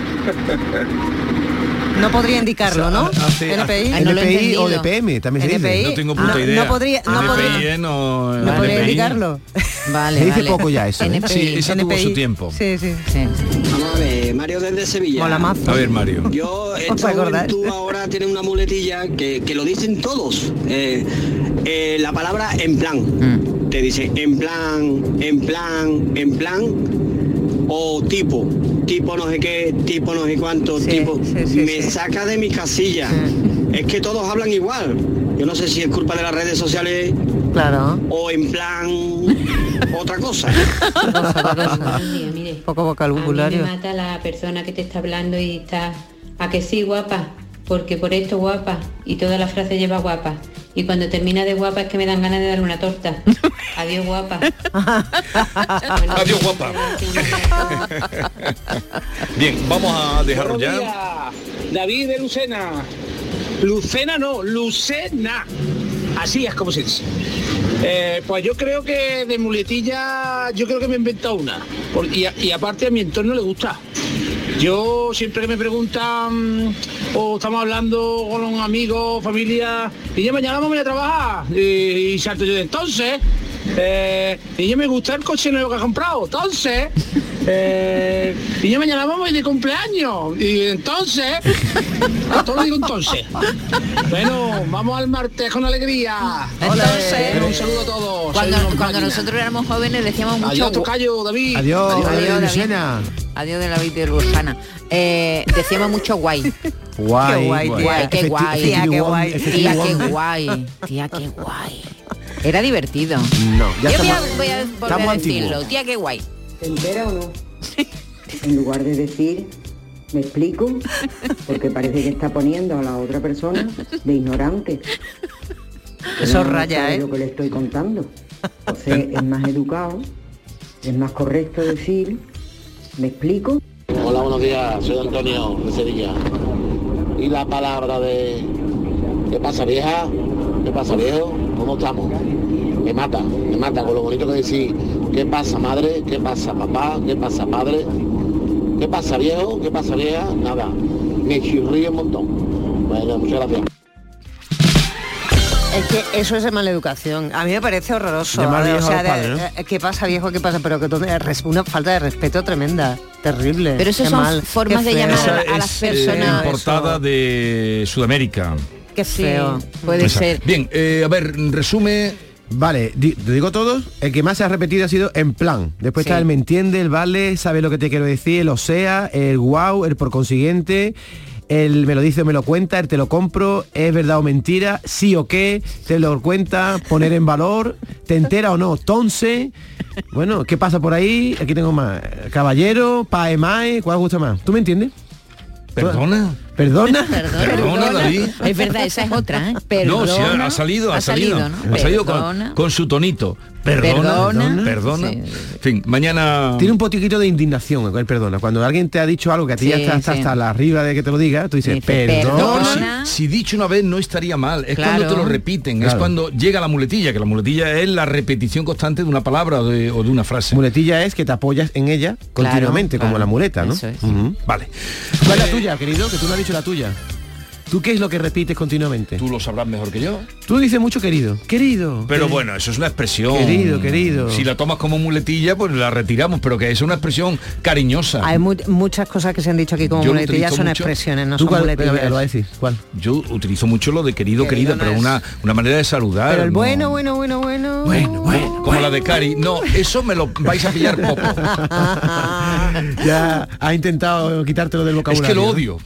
Speaker 5: No podría indicarlo, ¿no?
Speaker 1: hace-
Speaker 5: NPI.
Speaker 1: Ah, no
Speaker 2: NPI o. DPM, también se dice.
Speaker 5: NPI.
Speaker 1: No tengo puta
Speaker 5: No-
Speaker 1: idea.
Speaker 5: no podría- no
Speaker 1: NPI,
Speaker 5: podría-
Speaker 1: ¿eh? no,
Speaker 5: No podría
Speaker 1: NPI.
Speaker 5: indicarlo.
Speaker 3: Vale, [LAUGHS]
Speaker 2: Se dice
Speaker 3: vale.
Speaker 2: poco ya eso, ¿eh?
Speaker 3: NPI.
Speaker 1: Sí, esa tuvo su tiempo.
Speaker 5: Sí, sí.
Speaker 34: Ver, Mario desde Sevilla.
Speaker 5: Mola mazo.
Speaker 1: A ver, Mario.
Speaker 34: Yo, [LAUGHS] ahora tiene una muletilla que, que lo dicen todos. Eh, eh, la palabra en plan.
Speaker 5: Mm.
Speaker 34: Te dice en plan, en plan, en plan. O tipo. Tipo no sé qué, tipo no sé cuánto, tipo. Me saca de mi casilla. Es que todos hablan igual. Yo no sé si es culpa de las redes sociales
Speaker 5: Claro.
Speaker 34: o en plan [LAUGHS] otra cosa.
Speaker 35: Mire.
Speaker 5: Poco
Speaker 35: A mí
Speaker 5: vocabulario.
Speaker 35: me mata la persona que te está hablando y está a que sí guapa, porque por esto guapa y toda la frase lleva guapa. Y cuando termina de guapa es que me dan ganas de darle una torta. [LAUGHS] Adiós guapa. [LAUGHS]
Speaker 1: Adiós, guapa. Bien, vamos a dejarlo ya.
Speaker 36: David de Lucena. Lucena no, Lucena. Así es como se dice. Eh, pues yo creo que de muletilla, yo creo que me he inventado una. Y, aparte a mi entorno le gusta. Yo siempre que me preguntan o estamos hablando con un amigo, familia, y yo mañana vamos a ir a trabajar. Y, y salto yo de entonces. Eh, y yo me gusta el coche nuevo que ha comprado. Entonces, eh, y yo mañana vamos a ir de cumpleaños. Y entonces, a todo lo digo entonces. Bueno, vamos al martes con alegría.
Speaker 3: Entonces,
Speaker 36: un saludo a todos.
Speaker 3: Cuando, cuando nosotros éramos jóvenes decíamos mucho
Speaker 36: Adiós, tocayo, David.
Speaker 2: Adiós,
Speaker 3: Adiós,
Speaker 2: adiós,
Speaker 3: David.
Speaker 2: Lucena.
Speaker 3: Adiós de la vida de Lujana. Eh, decíamos mucho guay.
Speaker 2: Guay,
Speaker 3: Qué guay,
Speaker 2: guay.
Speaker 3: qué
Speaker 2: Efecti-
Speaker 3: guay. Tía, qué guay. Tía, qué guay. Tía, qué guay. Era divertido.
Speaker 2: No, ya
Speaker 3: Yo voy a,
Speaker 2: estamos-
Speaker 3: voy a volver
Speaker 2: estamos
Speaker 3: a decirlo. Tía, qué guay.
Speaker 37: ¿Se entera o no? En lugar de decir, me explico, porque parece que está poniendo a la otra persona de ignorante.
Speaker 5: Eso
Speaker 37: No
Speaker 5: raya, ¿eh?
Speaker 37: lo que le estoy contando. Entonces es más educado, es más correcto decir, me explico.
Speaker 30: Hola, buenos días, soy Antonio de Sevilla. Y la palabra de ¿qué pasa vieja? ¿Qué pasa viejo? ¿Cómo estamos? Me mata, me mata con lo bonito que decir, ¿qué pasa madre? ¿Qué pasa papá? ¿Qué pasa padre? ¿Qué pasa viejo? ¿Qué pasa vieja? Nada, me chirrío un montón. Bueno, muchas gracias.
Speaker 5: Es que eso es de mala educación. A mí me parece horroroso.
Speaker 2: Viejo
Speaker 5: de-
Speaker 2: ¿no?
Speaker 5: eh, ¿Qué pasa, viejo? ¿Qué pasa? Pero que eh, una falta de respeto tremenda. Terrible.
Speaker 3: Pero eso
Speaker 5: Qué
Speaker 3: son
Speaker 5: mal,
Speaker 3: formas
Speaker 5: qué
Speaker 3: de llamar
Speaker 1: Esa
Speaker 3: a las
Speaker 1: es, eh,
Speaker 3: personas.
Speaker 1: importada de Sudamérica.
Speaker 5: Qué feo.
Speaker 3: puede ser.
Speaker 1: Bien, eh, a ver, resume.
Speaker 2: Vale, di- te digo todos, el que más se ha repetido ha sido en plan. Después
Speaker 3: Sí.
Speaker 2: está el me entiende, el vale, sabe lo que te quiero decir, el o sea, el wow, el por consiguiente, el me lo dice o me lo cuenta, el te lo compro, es verdad o mentira, sí o qué, te lo cuenta, poner en valor, te entera o no, tonce. Bueno, ¿qué pasa por ahí? Aquí tengo más. Caballero, pae mae, ¿cuál gusta más? ¿Tú me entiendes?
Speaker 1: ¿Perdona? [LAUGHS]
Speaker 2: ¿Perdona?
Speaker 1: Perdona, David.
Speaker 3: Es verdad, esa es otra, ¿eh? Perdona.
Speaker 1: no, sí, ha, ha salido, ha, salido.
Speaker 3: ¿no?
Speaker 1: Ha salido con, su tonito. Perdona,
Speaker 3: Perdona.
Speaker 1: perdona.
Speaker 3: Sí.
Speaker 1: En fin, mañana...
Speaker 2: Tiene un poquitico de indignación con el perdona. Cuando alguien te ha dicho algo que a ti ya está hasta,
Speaker 3: sí.
Speaker 2: hasta la arriba de que te lo diga, tú dices,
Speaker 3: Dice,
Speaker 2: perdona.
Speaker 1: No, si, si dicho una vez no estaría mal, es
Speaker 3: Claro.
Speaker 1: cuando te lo repiten, es cuando llega la muletilla, que la muletilla es la repetición constante de una palabra o de, o de una frase.
Speaker 2: Muletilla es que te apoyas en ella continuamente, como
Speaker 3: claro.
Speaker 2: la muleta, ¿no?
Speaker 3: Eso es.
Speaker 1: Vale.
Speaker 2: ¿Cuál es la tuya, querido? Que tú no has dicho la tuya. ¿Tú qué es lo que repites continuamente?
Speaker 1: Tú lo sabrás mejor que yo.
Speaker 2: Tú dices mucho querido. Querido.
Speaker 1: Pero bueno, eso es una expresión.
Speaker 2: Querido, querido.
Speaker 1: Si la tomas como muletilla, pues la retiramos, pero que es una expresión cariñosa.
Speaker 5: Hay mu- muchas cosas que se han dicho aquí como
Speaker 1: Yo
Speaker 5: muletillas, son
Speaker 1: mucho.
Speaker 5: expresiones, no
Speaker 2: ¿Tú
Speaker 5: son
Speaker 2: cuál,
Speaker 5: muletillas.
Speaker 2: lo a decir? ¿Cuál?
Speaker 1: Yo utilizo mucho lo de querido,
Speaker 5: Querido
Speaker 1: querida,
Speaker 5: no
Speaker 1: pero
Speaker 5: es.
Speaker 1: una, una manera de saludar.
Speaker 5: Pero el
Speaker 1: ¿no?
Speaker 5: bueno, bueno, bueno, bueno.
Speaker 1: Bueno, bueno, como la de Cari. No, eso me lo vais a pillar poco. [LAUGHS]
Speaker 2: ya ha intentado quitártelo del
Speaker 1: Es
Speaker 2: vocabulario.
Speaker 1: que lo odio.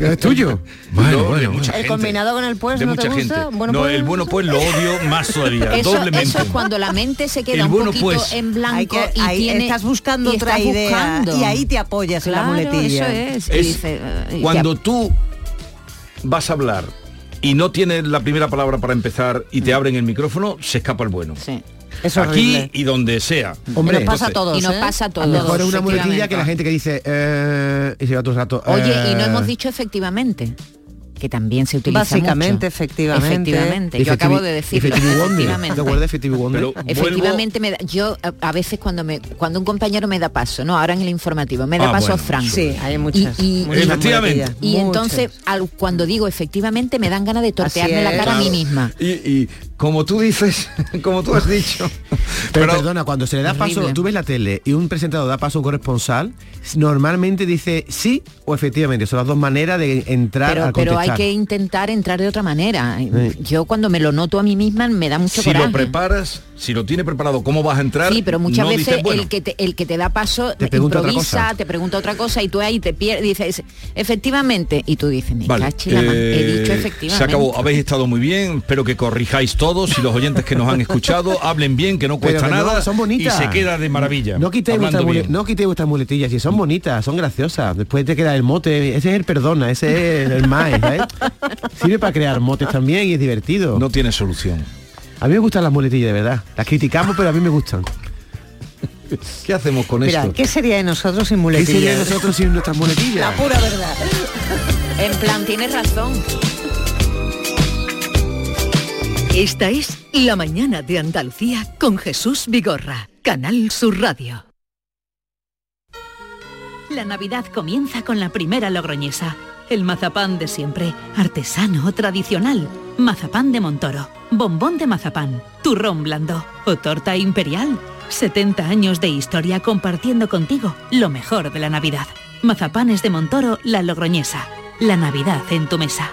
Speaker 2: ¿Es tuyo?
Speaker 1: Bueno,
Speaker 2: Bueno,
Speaker 1: mucha
Speaker 5: El
Speaker 1: gente.
Speaker 5: combinado con el pues
Speaker 1: de
Speaker 5: no te gusta.
Speaker 1: gente.
Speaker 5: Bueno,
Speaker 1: no,
Speaker 5: pues,
Speaker 1: el bueno pues lo odio más todavía, [LAUGHS]
Speaker 3: Eso,
Speaker 1: doblemente.
Speaker 3: eso es cuando la mente se queda
Speaker 1: El
Speaker 3: un
Speaker 1: bueno,
Speaker 3: poquito
Speaker 1: pues.
Speaker 3: en blanco
Speaker 5: que-
Speaker 3: y
Speaker 5: ahí
Speaker 3: tiene,
Speaker 5: estás buscando
Speaker 3: y
Speaker 5: otra
Speaker 3: estás
Speaker 5: idea
Speaker 3: buscando.
Speaker 5: y ahí te apoyas en la
Speaker 3: Claro,
Speaker 5: muletilla.
Speaker 3: Eso es.
Speaker 1: Es
Speaker 3: dice, eh,
Speaker 1: cuando tú vas a hablar y no tienes la primera palabra para empezar y te abren el micrófono, se escapa el bueno.
Speaker 3: Sí.
Speaker 5: Es
Speaker 1: Aquí y donde sea.
Speaker 2: Hombre,
Speaker 5: nos pasa a todos.
Speaker 3: Y nos
Speaker 5: ¿eh?
Speaker 3: pasa a
Speaker 2: A
Speaker 3: todos.
Speaker 2: lo mejor es una muletilla que la gente que dice eh, y se va todo el rato.
Speaker 3: Oye, y no
Speaker 2: eh,
Speaker 3: hemos dicho efectivamente, que también se utiliza
Speaker 5: Básicamente,
Speaker 3: mucho.
Speaker 5: efectivamente.
Speaker 3: Efectivamente, yo acabo de decirlo. Efectivamente.
Speaker 2: ¿Te acuerdas de Effective Wonder?
Speaker 1: Pero vuelvo-
Speaker 3: Efectivamente, me da- yo a, a veces cuando me cuando un compañero me da paso, no, ahora en el informativo, me da
Speaker 1: Ah,
Speaker 3: paso
Speaker 1: bueno,
Speaker 3: Fran.
Speaker 5: Sí, hay muchas.
Speaker 3: Y- y-
Speaker 5: muchas
Speaker 1: Efectivamente.
Speaker 3: Y entonces, al- cuando digo efectivamente, me dan ganas de tortearme la cara a mí misma.
Speaker 1: Y, y como tú dices, [LAUGHS] como tú has dicho.
Speaker 2: Pero, perdona, cuando se le da paso, tú ves la tele y un presentador da paso a un corresponsal, normalmente dice sí o efectivamente. Son las dos maneras de entrar
Speaker 3: Pero,
Speaker 2: al
Speaker 3: pero hay que intentar entrar de otra manera. Yo cuando me lo noto a mí misma me da mucho
Speaker 1: si
Speaker 3: coraje.
Speaker 1: lo preparas, si lo tiene preparado, ¿cómo vas a entrar?
Speaker 3: Sí, pero muchas
Speaker 1: No
Speaker 3: veces
Speaker 1: dices, bueno,
Speaker 3: el, que te, el que te da paso
Speaker 2: Te pregunta otra
Speaker 3: improvisa,
Speaker 2: cosa.
Speaker 3: te pregunta otra cosa y tú ahí te pierdes, dices, efectivamente, y tú dices, me
Speaker 1: Vale,
Speaker 3: caché la mano, he
Speaker 1: eh,
Speaker 3: dicho efectivamente.
Speaker 1: Se acabó, habéis estado muy bien, espero que corrijáis todos y los oyentes que nos han escuchado hablen bien, que no cuesta
Speaker 2: que no,
Speaker 1: nada
Speaker 2: son bonitas.
Speaker 1: y se queda de maravilla.
Speaker 2: No quitéis, vuestras, mule- no quitéis vuestras muletillas, si son bonitas, son graciosas. Después te queda el mote, ese es el perdona, ese es el más, ¿sabes? Sirve para crear motes también y es divertido.
Speaker 1: No tiene solución.
Speaker 2: A mí me gustan las muletillas, de verdad. Las criticamos, pero a mí me gustan.
Speaker 1: ¿Qué hacemos con
Speaker 5: Mira,
Speaker 1: esto?
Speaker 5: ¿qué sería de nosotros sin
Speaker 2: ¿Qué
Speaker 5: muletillas?
Speaker 2: sería de nosotros sin nuestras muletillas?
Speaker 5: La pura verdad.
Speaker 3: En plan, tienes razón.
Speaker 38: Esta es La mañana de Andalucía con Jesús Vigorra, Canal Sur Radio. La Navidad comienza con la primera logroñesa. El mazapán de siempre, artesano, tradicional. Mazapán de Montoro, bombón de mazapán, turrón blando o torta imperial. 70 años de historia compartiendo contigo lo mejor de la Navidad. Mazapanes de Montoro, la logroñesa. La Navidad en tu mesa.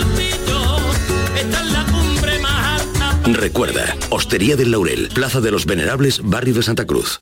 Speaker 39: Recuerda, Hostería del Laurel, Plaza de los Venerables, Barrio de Santa Cruz.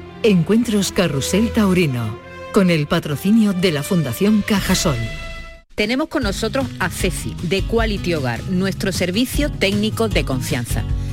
Speaker 38: Encuentros Carrusel Taurino. Con el patrocinio de la Fundación Cajasol.
Speaker 3: Tenemos con nosotros a Ceci, de Quality Hogar, nuestro servicio técnico de confianza.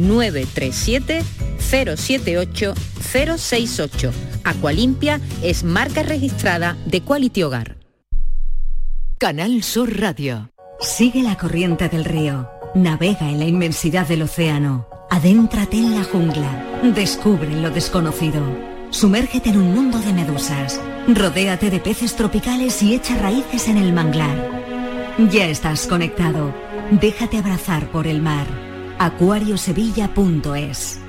Speaker 3: 937 078 068. Aqualimpia es marca registrada de Quality Hogar.
Speaker 9: Canal Sur Radio.
Speaker 12: Sigue la corriente del río. Navega en la inmensidad del océano. Adéntrate en la jungla. Descubre lo desconocido. Sumérgete en un mundo de medusas. Rodéate de peces tropicales y echa raíces en el manglar. Ya estás conectado. Déjate abrazar por el mar. acuariosevilla.es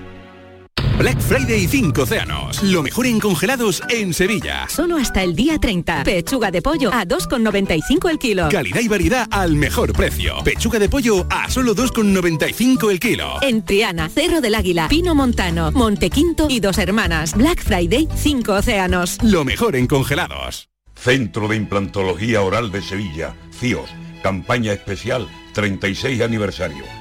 Speaker 10: Black Friday 5 océanos. Lo mejor en congelados en Sevilla.
Speaker 13: Solo hasta el día 30. Pechuga de pollo a 2,95 el kilo.
Speaker 10: Calidad y variedad al mejor precio. Pechuga de pollo a solo 2,95 el kilo.
Speaker 13: En Triana, Cerro del Águila, Pino Montano, Montequinto y Dos Hermanas. Black Friday 5 océanos.
Speaker 10: Lo mejor en congelados.
Speaker 40: Centro de Implantología Oral de Sevilla. CIOS. Campaña especial 36 aniversario.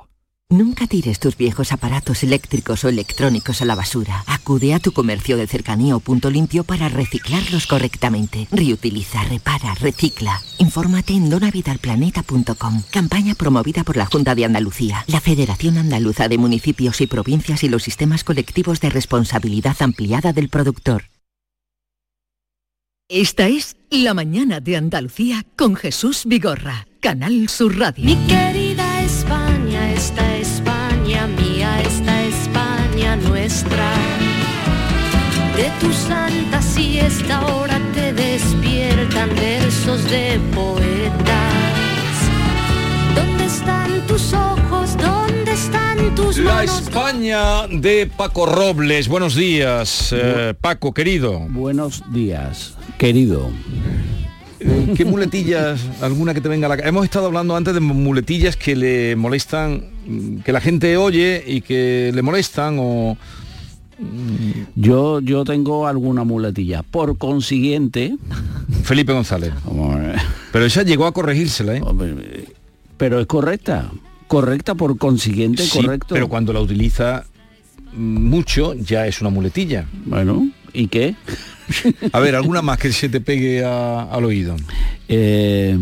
Speaker 12: Nunca tires tus viejos aparatos eléctricos o electrónicos a la basura. Acude a tu comercio de cercanía o punto limpio para reciclarlos correctamente. Reutiliza, repara, recicla. Infórmate en donavidalplaneta.com. Campaña promovida por la Junta de Andalucía, la Federación Andaluza de Municipios y Provincias y los sistemas colectivos de responsabilidad ampliada del productor.
Speaker 9: Esta es La Mañana de Andalucía con Jesús Vigorra, Canal Sur Radio.
Speaker 41: Mi Nuestra. De tu santa siesta ahora te despiertan versos de poetas. ¿Dónde están tus ojos? ¿Dónde están tus
Speaker 1: La
Speaker 41: manos?
Speaker 1: España de Paco Robles. Buenos días, eh, Paco, querido.
Speaker 42: Buenos días, querido.
Speaker 1: Eh, ¿Qué muletillas, alguna que te venga a la ca- Hemos estado hablando antes de muletillas que le molestan, mm, que la gente oye y que le molestan o...
Speaker 42: Yo, yo tengo alguna muletilla. Por consiguiente...
Speaker 1: Felipe González. Pero esa llegó a corregírsela, ¿eh?
Speaker 42: Pero es correcta. Correcta por consiguiente,
Speaker 1: Sí,
Speaker 42: correcto.
Speaker 1: pero cuando la utiliza mm, mucho ya es una muletilla.
Speaker 42: Bueno, ¿y qué?
Speaker 1: A ver, alguna más que se te pegue a- al oído.
Speaker 42: Eh,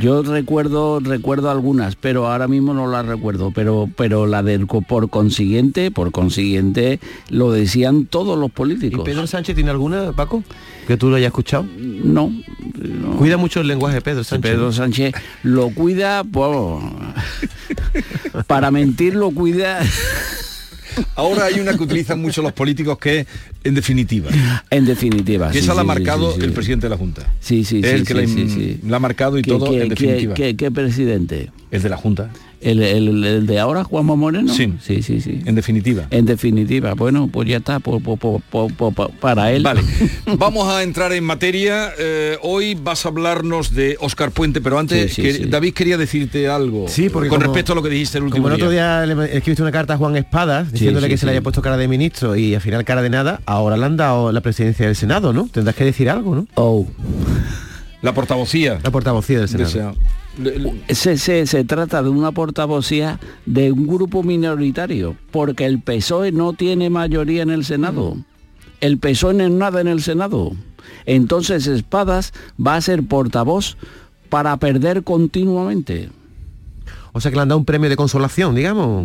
Speaker 42: yo recuerdo recuerdo algunas, pero ahora mismo no las recuerdo. Pero pero la del co- por consiguiente, por consiguiente, lo decían todos los políticos.
Speaker 2: ¿Pedro Sánchez tiene alguna, Paco? Que tú lo hayas escuchado.
Speaker 42: No.
Speaker 2: Cuida mucho el lenguaje Pedro Sánchez.
Speaker 42: Pedro Sánchez lo cuida, pues, para mentir lo cuida.
Speaker 1: Ahora hay una que utilizan mucho los políticos que es en definitiva.
Speaker 42: En definitiva.
Speaker 1: Que
Speaker 42: sí,
Speaker 1: esa la ha marcado
Speaker 42: sí, sí.
Speaker 1: el presidente de la Junta.
Speaker 42: Sí, sí,
Speaker 1: Es
Speaker 42: sí.
Speaker 1: el que
Speaker 42: sí,
Speaker 1: la,
Speaker 42: sí, sí.
Speaker 1: la ha marcado y
Speaker 42: ¿Qué-
Speaker 1: todo
Speaker 42: qué-
Speaker 1: en definitiva.
Speaker 42: qué- qué presidente?
Speaker 1: El de la Junta.
Speaker 42: ¿El, el- el de ahora, Juanma Moreno?
Speaker 1: Sí.
Speaker 42: sí, sí. sí.
Speaker 1: En definitiva.
Speaker 42: En definitiva, bueno, pues ya está, para él.
Speaker 1: Vale, [LAUGHS] vamos a entrar en materia. Eh, hoy vas a hablarnos de Oscar Puente, pero antes,
Speaker 42: Sí, sí,
Speaker 1: que-
Speaker 42: sí.
Speaker 1: David quería decirte algo
Speaker 2: Sí, porque
Speaker 1: con
Speaker 2: como-
Speaker 1: respecto a lo que dijiste el último
Speaker 2: Como el otro
Speaker 1: día.
Speaker 2: día le escribiste una carta a Juan Espadas diciéndole
Speaker 42: sí,
Speaker 2: que se le haya puesto cara de ministro y al final cara de nada, ahora le han dado la presidencia del Senado, ¿no? Tendrás que decir algo, ¿no?
Speaker 42: Oh.
Speaker 1: La portavocía.
Speaker 2: La portavocía del
Speaker 1: de
Speaker 2: Senado.
Speaker 42: Se, se- se trata de una portavocía de un grupo minoritario, porque el PSOE no tiene mayoría en el Senado. El PSOE no es nada en el Senado. Entonces Espadas va a ser portavoz para perder continuamente.
Speaker 2: O sea que le han dado un premio de consolación, digamos.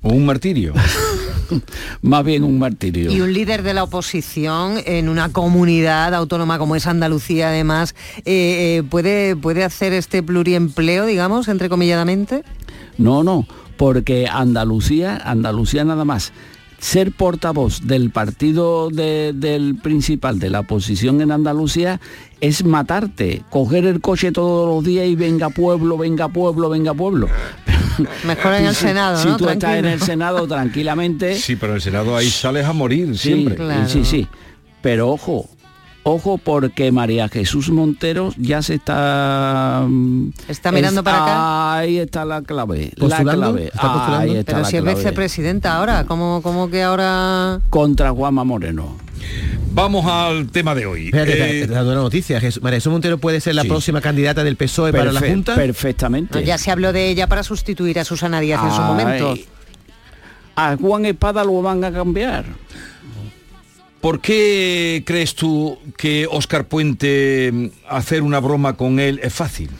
Speaker 1: O un martirio. [LAUGHS] [LAUGHS]
Speaker 42: Más bien un martirio.
Speaker 5: Y un líder de la oposición en una comunidad autónoma como es Andalucía, además, eh, eh, ¿puede, ¿puede hacer este pluriempleo, digamos, entrecomilladamente?
Speaker 42: No, no, porque Andalucía, Andalucía nada más. Ser portavoz del partido de- del principal de la oposición en Andalucía es matarte, coger el coche todos los días y venga pueblo, venga pueblo, venga pueblo. [LAUGHS]
Speaker 5: Mejor en el
Speaker 42: Si-
Speaker 5: Senado,
Speaker 42: Si
Speaker 5: ¿no?
Speaker 42: tú estás en el Senado tranquilamente,
Speaker 1: Sí, pero en el Senado ahí sales a morir
Speaker 42: sí,
Speaker 1: siempre.
Speaker 5: Claro.
Speaker 42: sí, sí. Pero ojo, ojo porque María Jesús Montero ya se está mm,
Speaker 5: ¿Está mirando para acá?
Speaker 42: Ahí está la clave, la clave.
Speaker 2: ¿Está postulando?
Speaker 42: Ahí está
Speaker 5: Pero
Speaker 42: la
Speaker 5: si es vicepresidenta ahora, ¿cómo, cómo que ahora...?
Speaker 42: contra Juanma Moreno.
Speaker 1: Vamos al tema de hoy.
Speaker 2: Espérate,
Speaker 1: Eh,
Speaker 2: dando una noticia. Jesús- María Jesús Montero puede ser la
Speaker 42: Sí.
Speaker 2: próxima candidata del PSOE E para la Junta.
Speaker 42: Perfectamente.
Speaker 5: No, ya se habló de ella para sustituir a Susana Díaz en su momento.
Speaker 42: A Juan Espada lo van a cambiar.
Speaker 1: ¿Por qué crees tú que Oscar Puente mm, hacer una broma con él es fácil?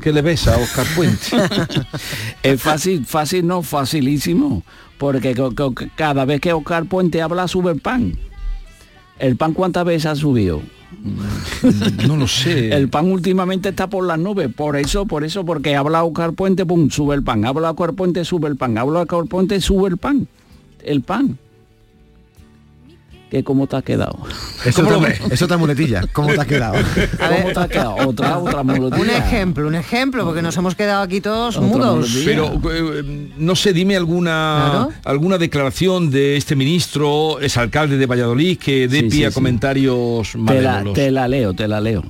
Speaker 1: ¿Qué le ves a Oscar Puente? [LAUGHS]
Speaker 42: Es fácil, fácil no, facilísimo. Porque cada vez que Oscar Puente habla sube el pan. ¿El pan cuántas veces ha subido?
Speaker 1: no lo sé. [LAUGHS]
Speaker 42: El pan últimamente está por las nubes, por eso, por eso, porque habla Oscar Puente, pum, sube el pan, habla Oscar Puente, sube el pan, habla Oscar Puente, sube el pan, el pan. ¿Qué cómo te has quedado?
Speaker 2: Eso. Es otra muletilla. ¿Cómo te has quedado? [LAUGHS]
Speaker 42: ¿Cómo te has quedado? Otra, otra melodía.
Speaker 5: Un ejemplo, un ejemplo, porque nos hemos quedado aquí todos
Speaker 42: Otra
Speaker 5: mudos.
Speaker 1: Pero eh, no sé, dime alguna
Speaker 5: Claro.
Speaker 1: alguna declaración de este ministro, es alcalde de Valladolid, que dé
Speaker 42: Sí,
Speaker 1: pie
Speaker 42: sí,
Speaker 1: a
Speaker 42: sí.
Speaker 1: comentarios
Speaker 42: Te la, te la leo, te la leo.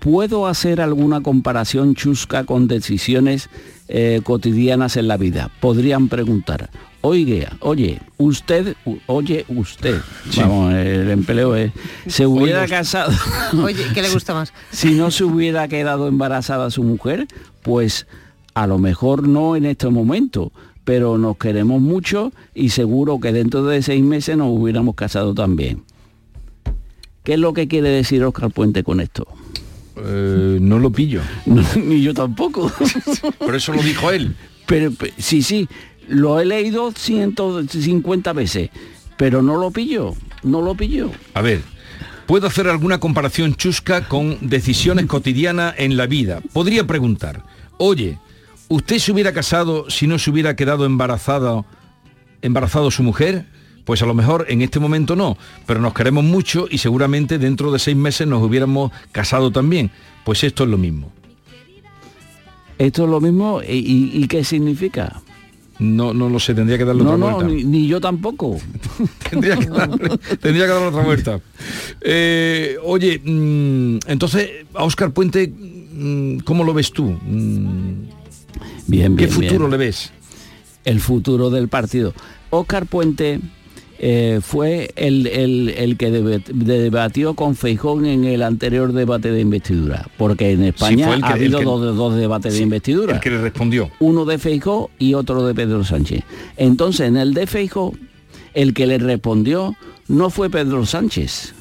Speaker 42: ¿Puedo hacer alguna comparación chusca con decisiones eh, cotidianas en la vida? Podrían preguntar. Oye, oye, usted, oye, usted, vamos, el empleo es, se hubiera
Speaker 1: Oiga,
Speaker 42: casado, [LAUGHS]
Speaker 5: Oye, ¿qué le gusta más? [LAUGHS]
Speaker 42: si no se hubiera quedado embarazada su mujer, pues a lo mejor no en este momento, pero nos queremos mucho y seguro que dentro de seis meses nos hubiéramos casado también. ¿Qué es lo que quiere decir Oscar Puente con esto?
Speaker 1: Eh, no lo pillo. [LAUGHS]
Speaker 42: No, ni yo tampoco.
Speaker 1: Por eso lo dijo él.
Speaker 42: Pero pe- sí, sí, lo he leído 150 veces, pero no lo pillo, no lo pillo.
Speaker 1: A ver, ¿puedo hacer alguna comparación chusca con decisiones cotidianas en la vida? Podría preguntar, oye, ¿usted se hubiera casado si no se hubiera quedado embarazada, embarazado su mujer? Pues a lo mejor en este momento no, pero nos queremos mucho y seguramente dentro de seis meses nos hubiéramos casado también. Pues esto es lo mismo.
Speaker 42: Esto es lo mismo y, y- y qué significa.
Speaker 1: No, no lo sé, tendría que darle
Speaker 42: No,
Speaker 1: otra
Speaker 42: no,
Speaker 1: vuelta.
Speaker 42: ni, ni yo tampoco. [LAUGHS]
Speaker 1: tendría, que darle, [LAUGHS] tendría que darle otra vuelta. Eh, oye, mm, entonces, a Oscar Puente, mm, ¿cómo lo ves tú? Mm,
Speaker 42: Bien,
Speaker 1: ¿Qué
Speaker 42: bien,
Speaker 1: futuro
Speaker 42: bien.
Speaker 1: le ves?
Speaker 42: El futuro del partido. Oscar Puente eh, fue el, el- el que debatió con Feijón en el anterior debate de investidura, porque en España
Speaker 1: que-
Speaker 42: ha habido
Speaker 1: que-
Speaker 42: dos, dos debates de investidura.
Speaker 1: El que le respondió.
Speaker 42: uno de Feijó y otro de Pedro Sánchez. Entonces, en el de Feijó, el que le respondió no fue Pedro Sánchez,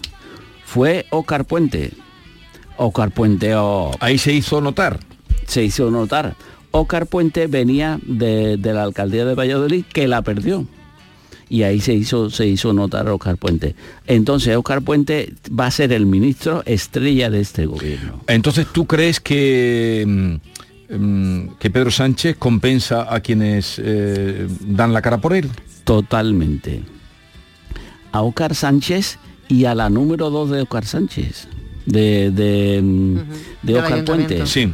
Speaker 42: fue Oscar Puente. Oscar Puente oh,
Speaker 1: Ahí se hizo notar.
Speaker 42: se hizo notar. Oscar Puente venía de, de la alcaldía de Valladolid que la perdió. Y ahí se hizo, se hizo notar Oscar Puente. Entonces Oscar Puente va a ser el ministro estrella de este gobierno.
Speaker 1: Entonces, ¿tú crees que mm, mm, que Pedro Sánchez compensa a quienes eh, dan la cara por él.
Speaker 42: Totalmente. A Oscar Sánchez y a la número 2 de Oscar Sánchez, de, de, mm, de. Puente.
Speaker 1: Sí.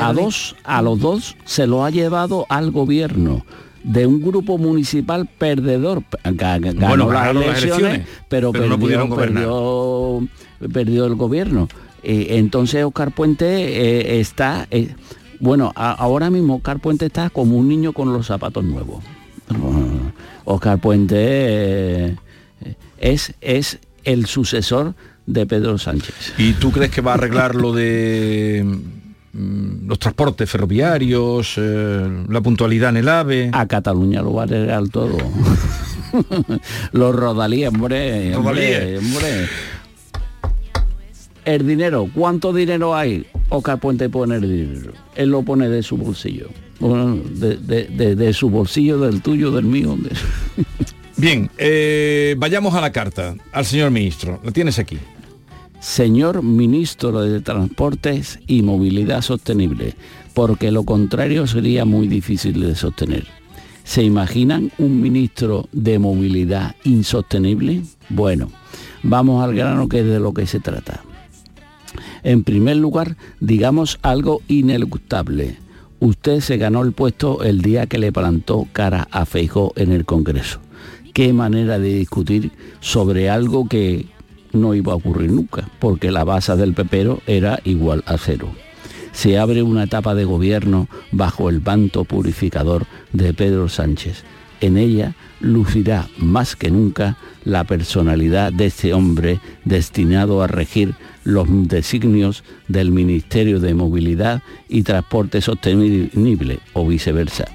Speaker 42: A dos, a los dos se lo ha llevado al gobierno de un grupo municipal perdedor. Ga- ga- Ganó
Speaker 1: Bueno,
Speaker 42: las, elecciones,
Speaker 1: elecciones,
Speaker 42: pero,
Speaker 1: pero no
Speaker 42: perdió,
Speaker 1: pudieron gobernar.
Speaker 42: perdió, perdió el gobierno. Eh, entonces Oscar Puente eh, está, eh, bueno, a- ahora mismo Oscar Puente está como un niño con los zapatos nuevos. Oscar Puente es, es el sucesor de Pedro Sánchez.
Speaker 1: ¿Y tú crees que va a arreglar lo de los transportes ferroviarios, eh, la puntualidad en el AVE?
Speaker 42: A Cataluña lo va a arreglar todo. Los rodalíes, hombre, hombre, hombre. El dinero, ¿cuánto dinero hay? Oscar Puente pone el dinero. Él lo pone de su bolsillo. Bueno, de, de- de- de su bolsillo, del tuyo, del mío.
Speaker 1: Bien, eh, vayamos a la carta, al señor ministro. La tienes aquí.
Speaker 42: Señor Ministro de Transportes y Movilidad Sostenible, porque lo contrario sería muy difícil de sostener. ¿Se imaginan un ministro de movilidad insostenible? Bueno, vamos al grano que es de lo que se trata. En primer lugar, digamos algo ineluctable. Usted se ganó el puesto el día que le plantó cara a Feijó en el Congreso. Qué manera de discutir sobre algo que no iba a ocurrir nunca, porque la base del pepero era igual a cero. Se abre una etapa de gobierno bajo el manto purificador de Pedro Sánchez. En ella lucirá más que nunca la personalidad de este hombre destinado a regir los designios del Ministerio de Movilidad y Transporte Sostenible o viceversa.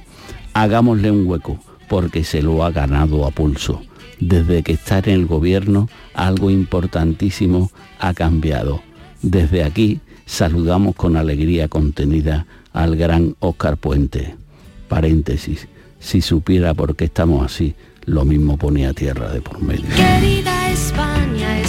Speaker 42: Hagámosle un hueco porque se lo ha ganado a pulso. Desde que está en el gobierno, algo importantísimo ha cambiado. Desde aquí saludamos con alegría contenida al gran Óscar Puente. Paréntesis, si supiera por qué estamos así, lo mismo ponía tierra de por medio.
Speaker 41: Querida España,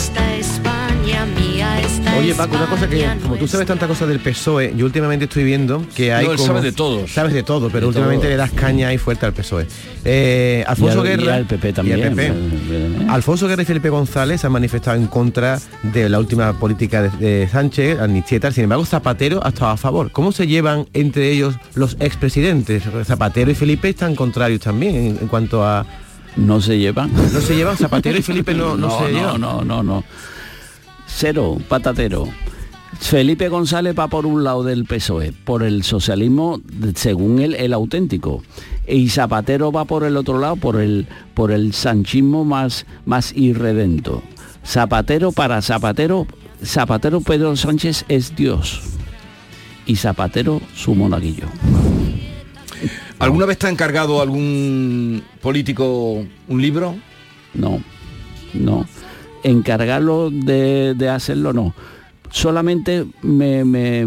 Speaker 2: Oye Paco, una cosa que, como tú sabes tantas cosas del PSOE, yo últimamente estoy viendo que hay
Speaker 1: No, él
Speaker 2: como-
Speaker 1: sabe de todos.
Speaker 2: Sabes de todo, pero
Speaker 1: De
Speaker 2: últimamente
Speaker 1: todo.
Speaker 2: le das caña ahí fuerte al PSOE. Eh, Alfonso
Speaker 42: Y al- y
Speaker 2: Guerra
Speaker 42: al PP también,
Speaker 2: y al PP.
Speaker 42: eh,
Speaker 2: Alfonso Guerra y Felipe González han manifestado en contra de la última política de, de Sánchez, amnistía y tal. Sin embargo, Zapatero ha estado a favor. ¿Cómo se llevan entre ellos los expresidentes? Zapatero y Felipe están contrarios también en, en cuanto a...
Speaker 42: No se llevan.
Speaker 2: No se llevan, Zapatero y Felipe no, no, [LAUGHS] se
Speaker 42: no,
Speaker 2: llevan.
Speaker 42: no, no, no. Cero, patatero. Felipe González va por un lado del PSOE, por el socialismo, según él, el auténtico. Y Zapatero va por el otro lado, por el, por el sanchismo más, más irredento. Zapatero para Zapatero, Zapatero Pedro Sánchez es Dios. Y Zapatero su monaguillo.
Speaker 1: ¿Alguna vez te ha encargado algún político un libro?
Speaker 42: No, no. Encargarlo de, de hacerlo no. Solamente me, me,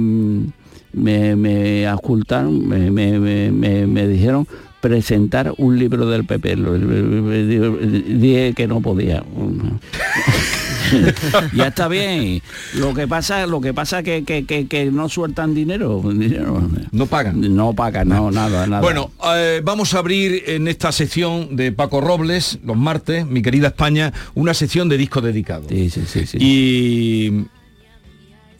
Speaker 42: me, me ocultaron, me, me- dijeron presentar un libro del PP. Dije que no podía. [LAUGHS] ya está bien. Lo que pasa, lo que pasa que, que, que, que no sueltan dinero. dinero.
Speaker 1: No pagan.
Speaker 42: No pagan, no, nada, nada.
Speaker 1: Bueno, eh, vamos a abrir en esta sección de Paco Robles, los martes, mi querida España, una sección de disco dedicado.
Speaker 42: Sí, sí, sí, sí.
Speaker 1: Y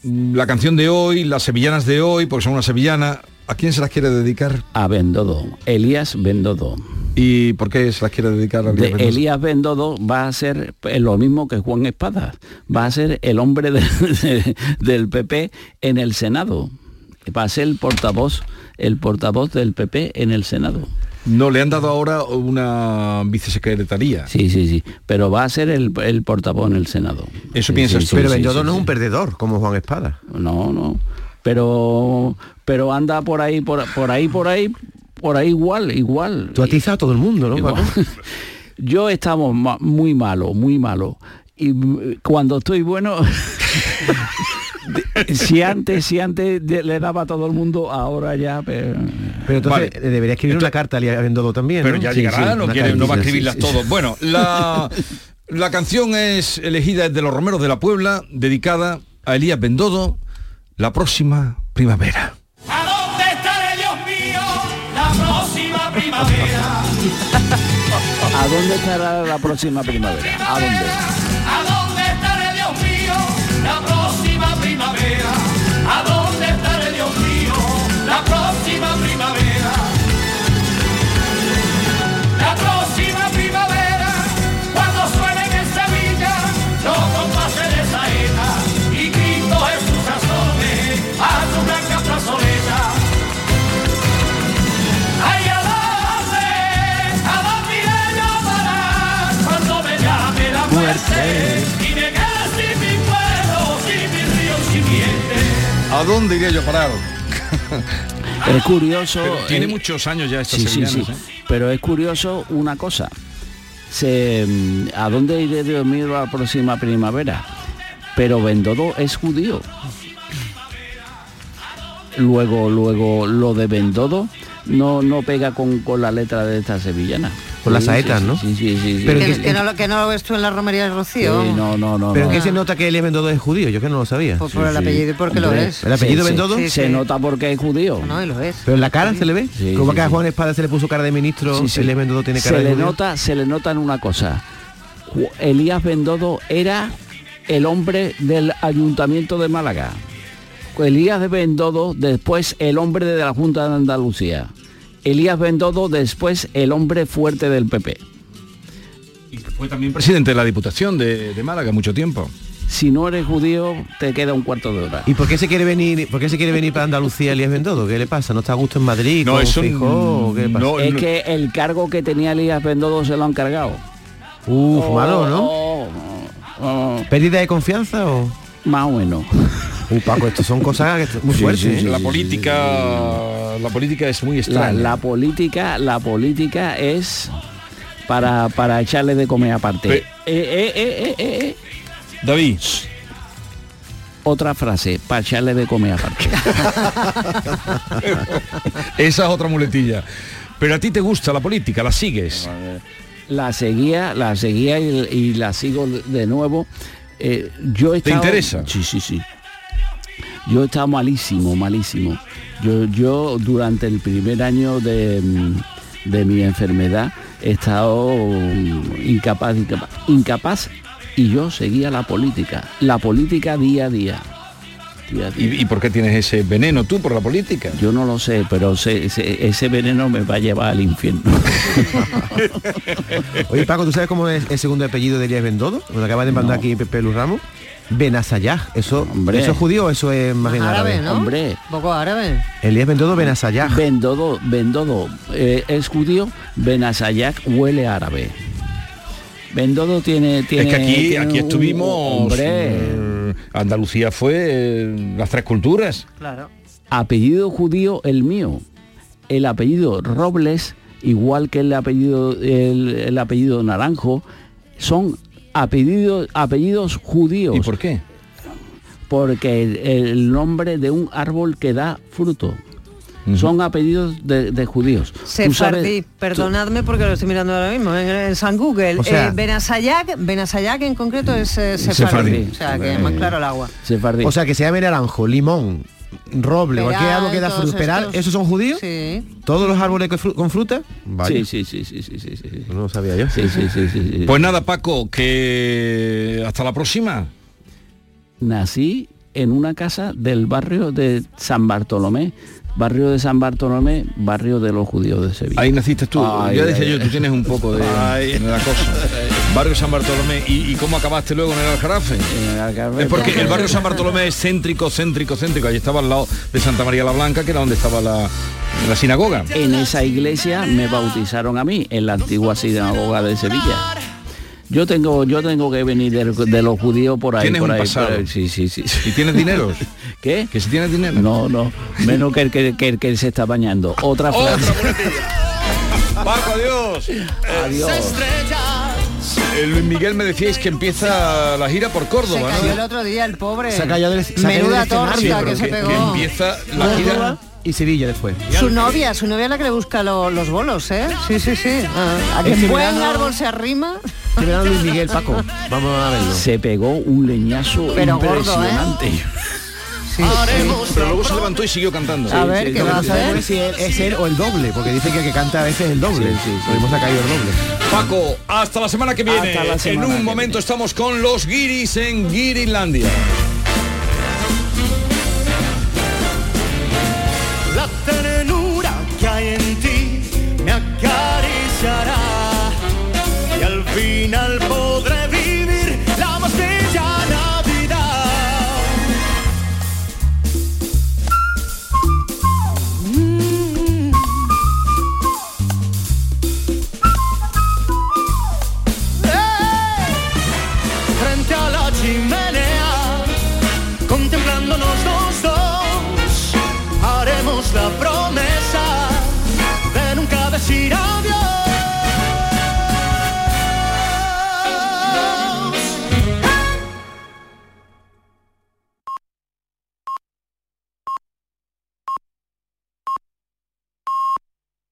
Speaker 1: la canción de hoy, las sevillanas de hoy, porque son una sevillana, ¿a quién se las quiere dedicar?
Speaker 42: A Bendodo, Elías Bendodo.
Speaker 1: ¿Y por qué se las quiere dedicar a
Speaker 42: de
Speaker 1: Elías Bendodo?
Speaker 42: Elías Bendodo va a ser eh, lo mismo que Juan Espada, va a ser el hombre de- [LAUGHS] de- del PP en el Senado, va a ser el portavoz, el portavoz del PP en el Senado.
Speaker 1: No, le han dado ahora una vicesecretaría.
Speaker 42: Sí, sí, sí, pero va a ser el, el portavoz en el Senado.
Speaker 1: Eso
Speaker 42: Sí,
Speaker 1: piensas
Speaker 42: sí,
Speaker 1: tú.
Speaker 42: sí,
Speaker 2: Pero
Speaker 42: sí,
Speaker 2: Bendodo
Speaker 42: sí,
Speaker 2: no es un perdedor como Juan Espada.
Speaker 42: No, no. Pero pero anda por ahí, por, por ahí, por ahí, por ahí igual, igual.
Speaker 2: Tú atizas a todo el mundo, ¿no? Paco? [LAUGHS]
Speaker 42: Yo estamos ma- muy malo, muy malo. Y mm, cuando estoy bueno, [LAUGHS] si antes, si antes de- le daba a todo el mundo, ahora ya. Pero,
Speaker 2: Pero entonces
Speaker 1: Vale.
Speaker 2: eh, debería escribir una carta a Elías Bendodo también.
Speaker 1: Pero
Speaker 2: ¿no?
Speaker 1: ya
Speaker 2: Sí,
Speaker 1: llegará,
Speaker 2: sí,
Speaker 1: no, quiere- no va a escribirlas
Speaker 2: sí,
Speaker 1: todas. Bueno, la, la canción es elegida de los Romeros de la Puebla, dedicada a Elías Bendodo, la próxima primavera.
Speaker 43: ¿A dónde
Speaker 42: estará la próxima primavera? ¿A dónde?
Speaker 41: ¿A dónde iré yo a parar?
Speaker 42: Es curioso.
Speaker 1: Pero tiene
Speaker 42: eh,
Speaker 1: muchos años ya estas
Speaker 42: sí, sí, sí.
Speaker 1: ¿eh?
Speaker 42: Pero es curioso una cosa. Se, mm, ¿A dónde iré Dios mío la próxima primavera? Pero Bendodo es judío. Luego, luego, lo de Bendodo no, no pega con, con la letra de esta sevillana.
Speaker 2: Con las saetas,
Speaker 42: sí,
Speaker 2: ¿no?
Speaker 42: Sí, sí, sí. sí.
Speaker 2: Pero
Speaker 5: que,
Speaker 2: que-
Speaker 5: que no, lo- que no lo ves tú en la romería de Rocío.
Speaker 42: Sí, no, no, no.
Speaker 2: ¿Pero
Speaker 42: no.
Speaker 2: en qué se nota que Elías Bendodo es judío? Yo que no lo sabía.
Speaker 5: Pues por el apellido y porque lo
Speaker 42: Hombre,
Speaker 5: es.
Speaker 2: ¿El apellido. Bendodo?
Speaker 5: Sí,
Speaker 42: Se
Speaker 5: sí.
Speaker 42: nota porque es judío.
Speaker 5: No, y lo es.
Speaker 2: ¿Pero en la cara se le ve?
Speaker 42: Sí,
Speaker 2: Como
Speaker 42: sí,
Speaker 2: que a. Juan Espada se le puso cara de ministro,
Speaker 42: Sí, sí.
Speaker 2: Elías Bendodo tiene cara
Speaker 42: se
Speaker 2: de
Speaker 42: le
Speaker 2: judío?
Speaker 42: nota se le nota en una cosa Elías Bendodo era el hombre del ayuntamiento de Málaga Elías de Bendodo después el hombre de la Junta de Andalucía Elías Bendodo después el hombre fuerte del PP
Speaker 1: Y fue también presidente de la Diputación de, de Málaga mucho tiempo.
Speaker 42: si no eres judío te queda un cuarto de hora
Speaker 2: ¿Y por qué se quiere venir, por qué se quiere venir para Andalucía Elías Bendodo? ¿Qué le pasa? ¿No está a gusto en Madrid?
Speaker 1: No, eso
Speaker 2: Feijóo, o qué le pasa?
Speaker 1: no,
Speaker 42: es
Speaker 1: no.
Speaker 42: que el cargo que tenía Elías Bendodo se lo han cargado
Speaker 2: Uf, malo, ¿no?
Speaker 42: Oh, oh, oh,
Speaker 2: ¿Pérdida de confianza o...?
Speaker 42: más o menos
Speaker 2: Uh, Paco, esto son cosas que- muy
Speaker 42: Sí,
Speaker 2: fuertes,
Speaker 42: sí,
Speaker 2: ¿eh?
Speaker 42: sí,
Speaker 1: la
Speaker 42: sí,
Speaker 1: política la política es muy extraña.
Speaker 42: la política la política es para para echarle de comer aparte Eh, eh, eh, eh, eh, eh.
Speaker 1: David,
Speaker 42: otra frase para echarle de comer aparte [LAUGHS]
Speaker 1: esa es otra muletilla. Pero a ti te gusta la política, la sigues.
Speaker 42: la seguía la seguía y, y la sigo de nuevo Eh, yo he
Speaker 1: ¿Te interesa?
Speaker 42: sí sí sí yo he estado malísimo malísimo yo yo durante el primer año de, mm, de mi enfermedad he estado mm, incapaz incapaz incapaz y yo seguía la política la política día a día Día a día.
Speaker 1: ¿Y, y por qué tienes ese veneno tú por la política?
Speaker 42: Yo no lo sé, pero ese veneno me va a llevar al infierno. [LAUGHS]
Speaker 2: Oye, Paco, ¿tú sabes cómo es el segundo apellido de Elías Bendodo? Lo acaba de mandar aquí Pepe Luz Ramos. Benasayaj. ¿Eso,
Speaker 42: Hombre.
Speaker 2: ¿Eso es judío o eso es más bien árabe?
Speaker 5: Árabe, ¿no?
Speaker 42: Hombre.
Speaker 5: Poco árabe.
Speaker 2: Elías Bendodo Benasayaj.
Speaker 42: Bendodo, Bendodo eh, es judío, Benasayak huele árabe. Bendodo tiene, tiene
Speaker 1: es que aquí,
Speaker 42: tiene
Speaker 1: aquí
Speaker 42: un-
Speaker 1: estuvimos.
Speaker 42: Hombre,
Speaker 1: mm, Andalucía fue eh, las tres culturas.
Speaker 5: Claro.
Speaker 42: apellido judío el mío. El apellido Robles, igual que el apellido el, el apellido Naranjo, son apellidos apellidos judíos.
Speaker 1: ¿Y por qué?
Speaker 42: Porque el, el nombre de un árbol que da fruto. Son apellidos de, de judíos.
Speaker 5: Sefardí, perdonadme porque lo estoy mirando ahora mismo en, en San Google.
Speaker 2: O sea-
Speaker 5: eh, Benasayak, Benasayak en concreto es eh, sefardí.
Speaker 1: Sefardí.
Speaker 5: O sea, que más claro el agua.
Speaker 42: Sefardí.
Speaker 2: O sea, que se llame naranjo, limón, roble, cualquier árbol que da fruta. Peral,
Speaker 5: estos.
Speaker 2: ¿esos son judíos?
Speaker 5: Sí.
Speaker 2: ¿Todos los árboles que fru- con fruta? Vaya.
Speaker 42: sí, sí, sí, sí, sí, sí, sí, sí.
Speaker 2: No lo sabía yo.
Speaker 42: Sí, sí, sí, sí, sí.
Speaker 1: Pues nada, Paco, que hasta la próxima.
Speaker 42: nací en una casa del barrio de San Bartolomé, barrio de San Bartolomé, barrio de los judíos de Sevilla.
Speaker 1: Ahí naciste tú.
Speaker 42: Ay,
Speaker 1: ya
Speaker 42: ay,
Speaker 1: decía
Speaker 42: ay.
Speaker 1: yo, tú tienes un poco de, de la cosa. [LAUGHS] Barrio San Bartolomé. ¿Y, y cómo acabaste luego en el Aljarafe?
Speaker 42: En el Algarve.
Speaker 1: Es porque el barrio San Bartolomé es céntrico, céntrico, céntrico. Allí estaba al lado de Santa María la Blanca, que era donde estaba la, la sinagoga.
Speaker 42: En esa iglesia me bautizaron a mí, en la antigua sinagoga de Sevilla. Yo tengo, yo tengo que venir de, de los judíos por ahí.
Speaker 1: Tienes
Speaker 42: por
Speaker 1: un
Speaker 42: ahí,
Speaker 1: pasado.
Speaker 42: por ahí. Sí, sí, sí.
Speaker 1: ¿Y tienes dinero? [LAUGHS]
Speaker 42: ¿Qué?
Speaker 1: ¿Que si tienes dinero?
Speaker 42: No, no, menos que el que, que el que se está bañando. Otra frase.
Speaker 1: Paco, adiós.
Speaker 42: Adiós.
Speaker 1: Eh, Luis Miguel me decíais que empieza la gira por
Speaker 5: Se
Speaker 1: Córdoba,
Speaker 5: cayó el
Speaker 1: ¿no?
Speaker 5: otro día el pobre.
Speaker 2: Se ha caído del- se
Speaker 5: Menuda torta
Speaker 1: pero
Speaker 5: que se
Speaker 1: que, que
Speaker 5: pegó.
Speaker 1: empieza la gira.
Speaker 2: Y Sevilla después.
Speaker 5: Su novia, su novia es la que le busca lo- los bolos, ¿eh? Sí, sí, sí. Ah, a que
Speaker 2: Este
Speaker 5: buen
Speaker 2: verano-
Speaker 5: árbol se arrima.
Speaker 2: Este verano Luis Miguel, Paco. Vamos a verlo.
Speaker 42: Se pegó un leñazo
Speaker 5: Pero gordo, ¿eh? Sí.
Speaker 44: Pero luego se levantó y siguió cantando.
Speaker 5: A ver, ¿qué va a hacer?
Speaker 2: Si es, es él o el doble, porque dice que el que canta a veces es el doble. Sí, hemos caído el doble.
Speaker 44: Paco, hasta la semana que viene.
Speaker 2: Hasta la
Speaker 44: en un momento estamos con los guiris en Guirilandia.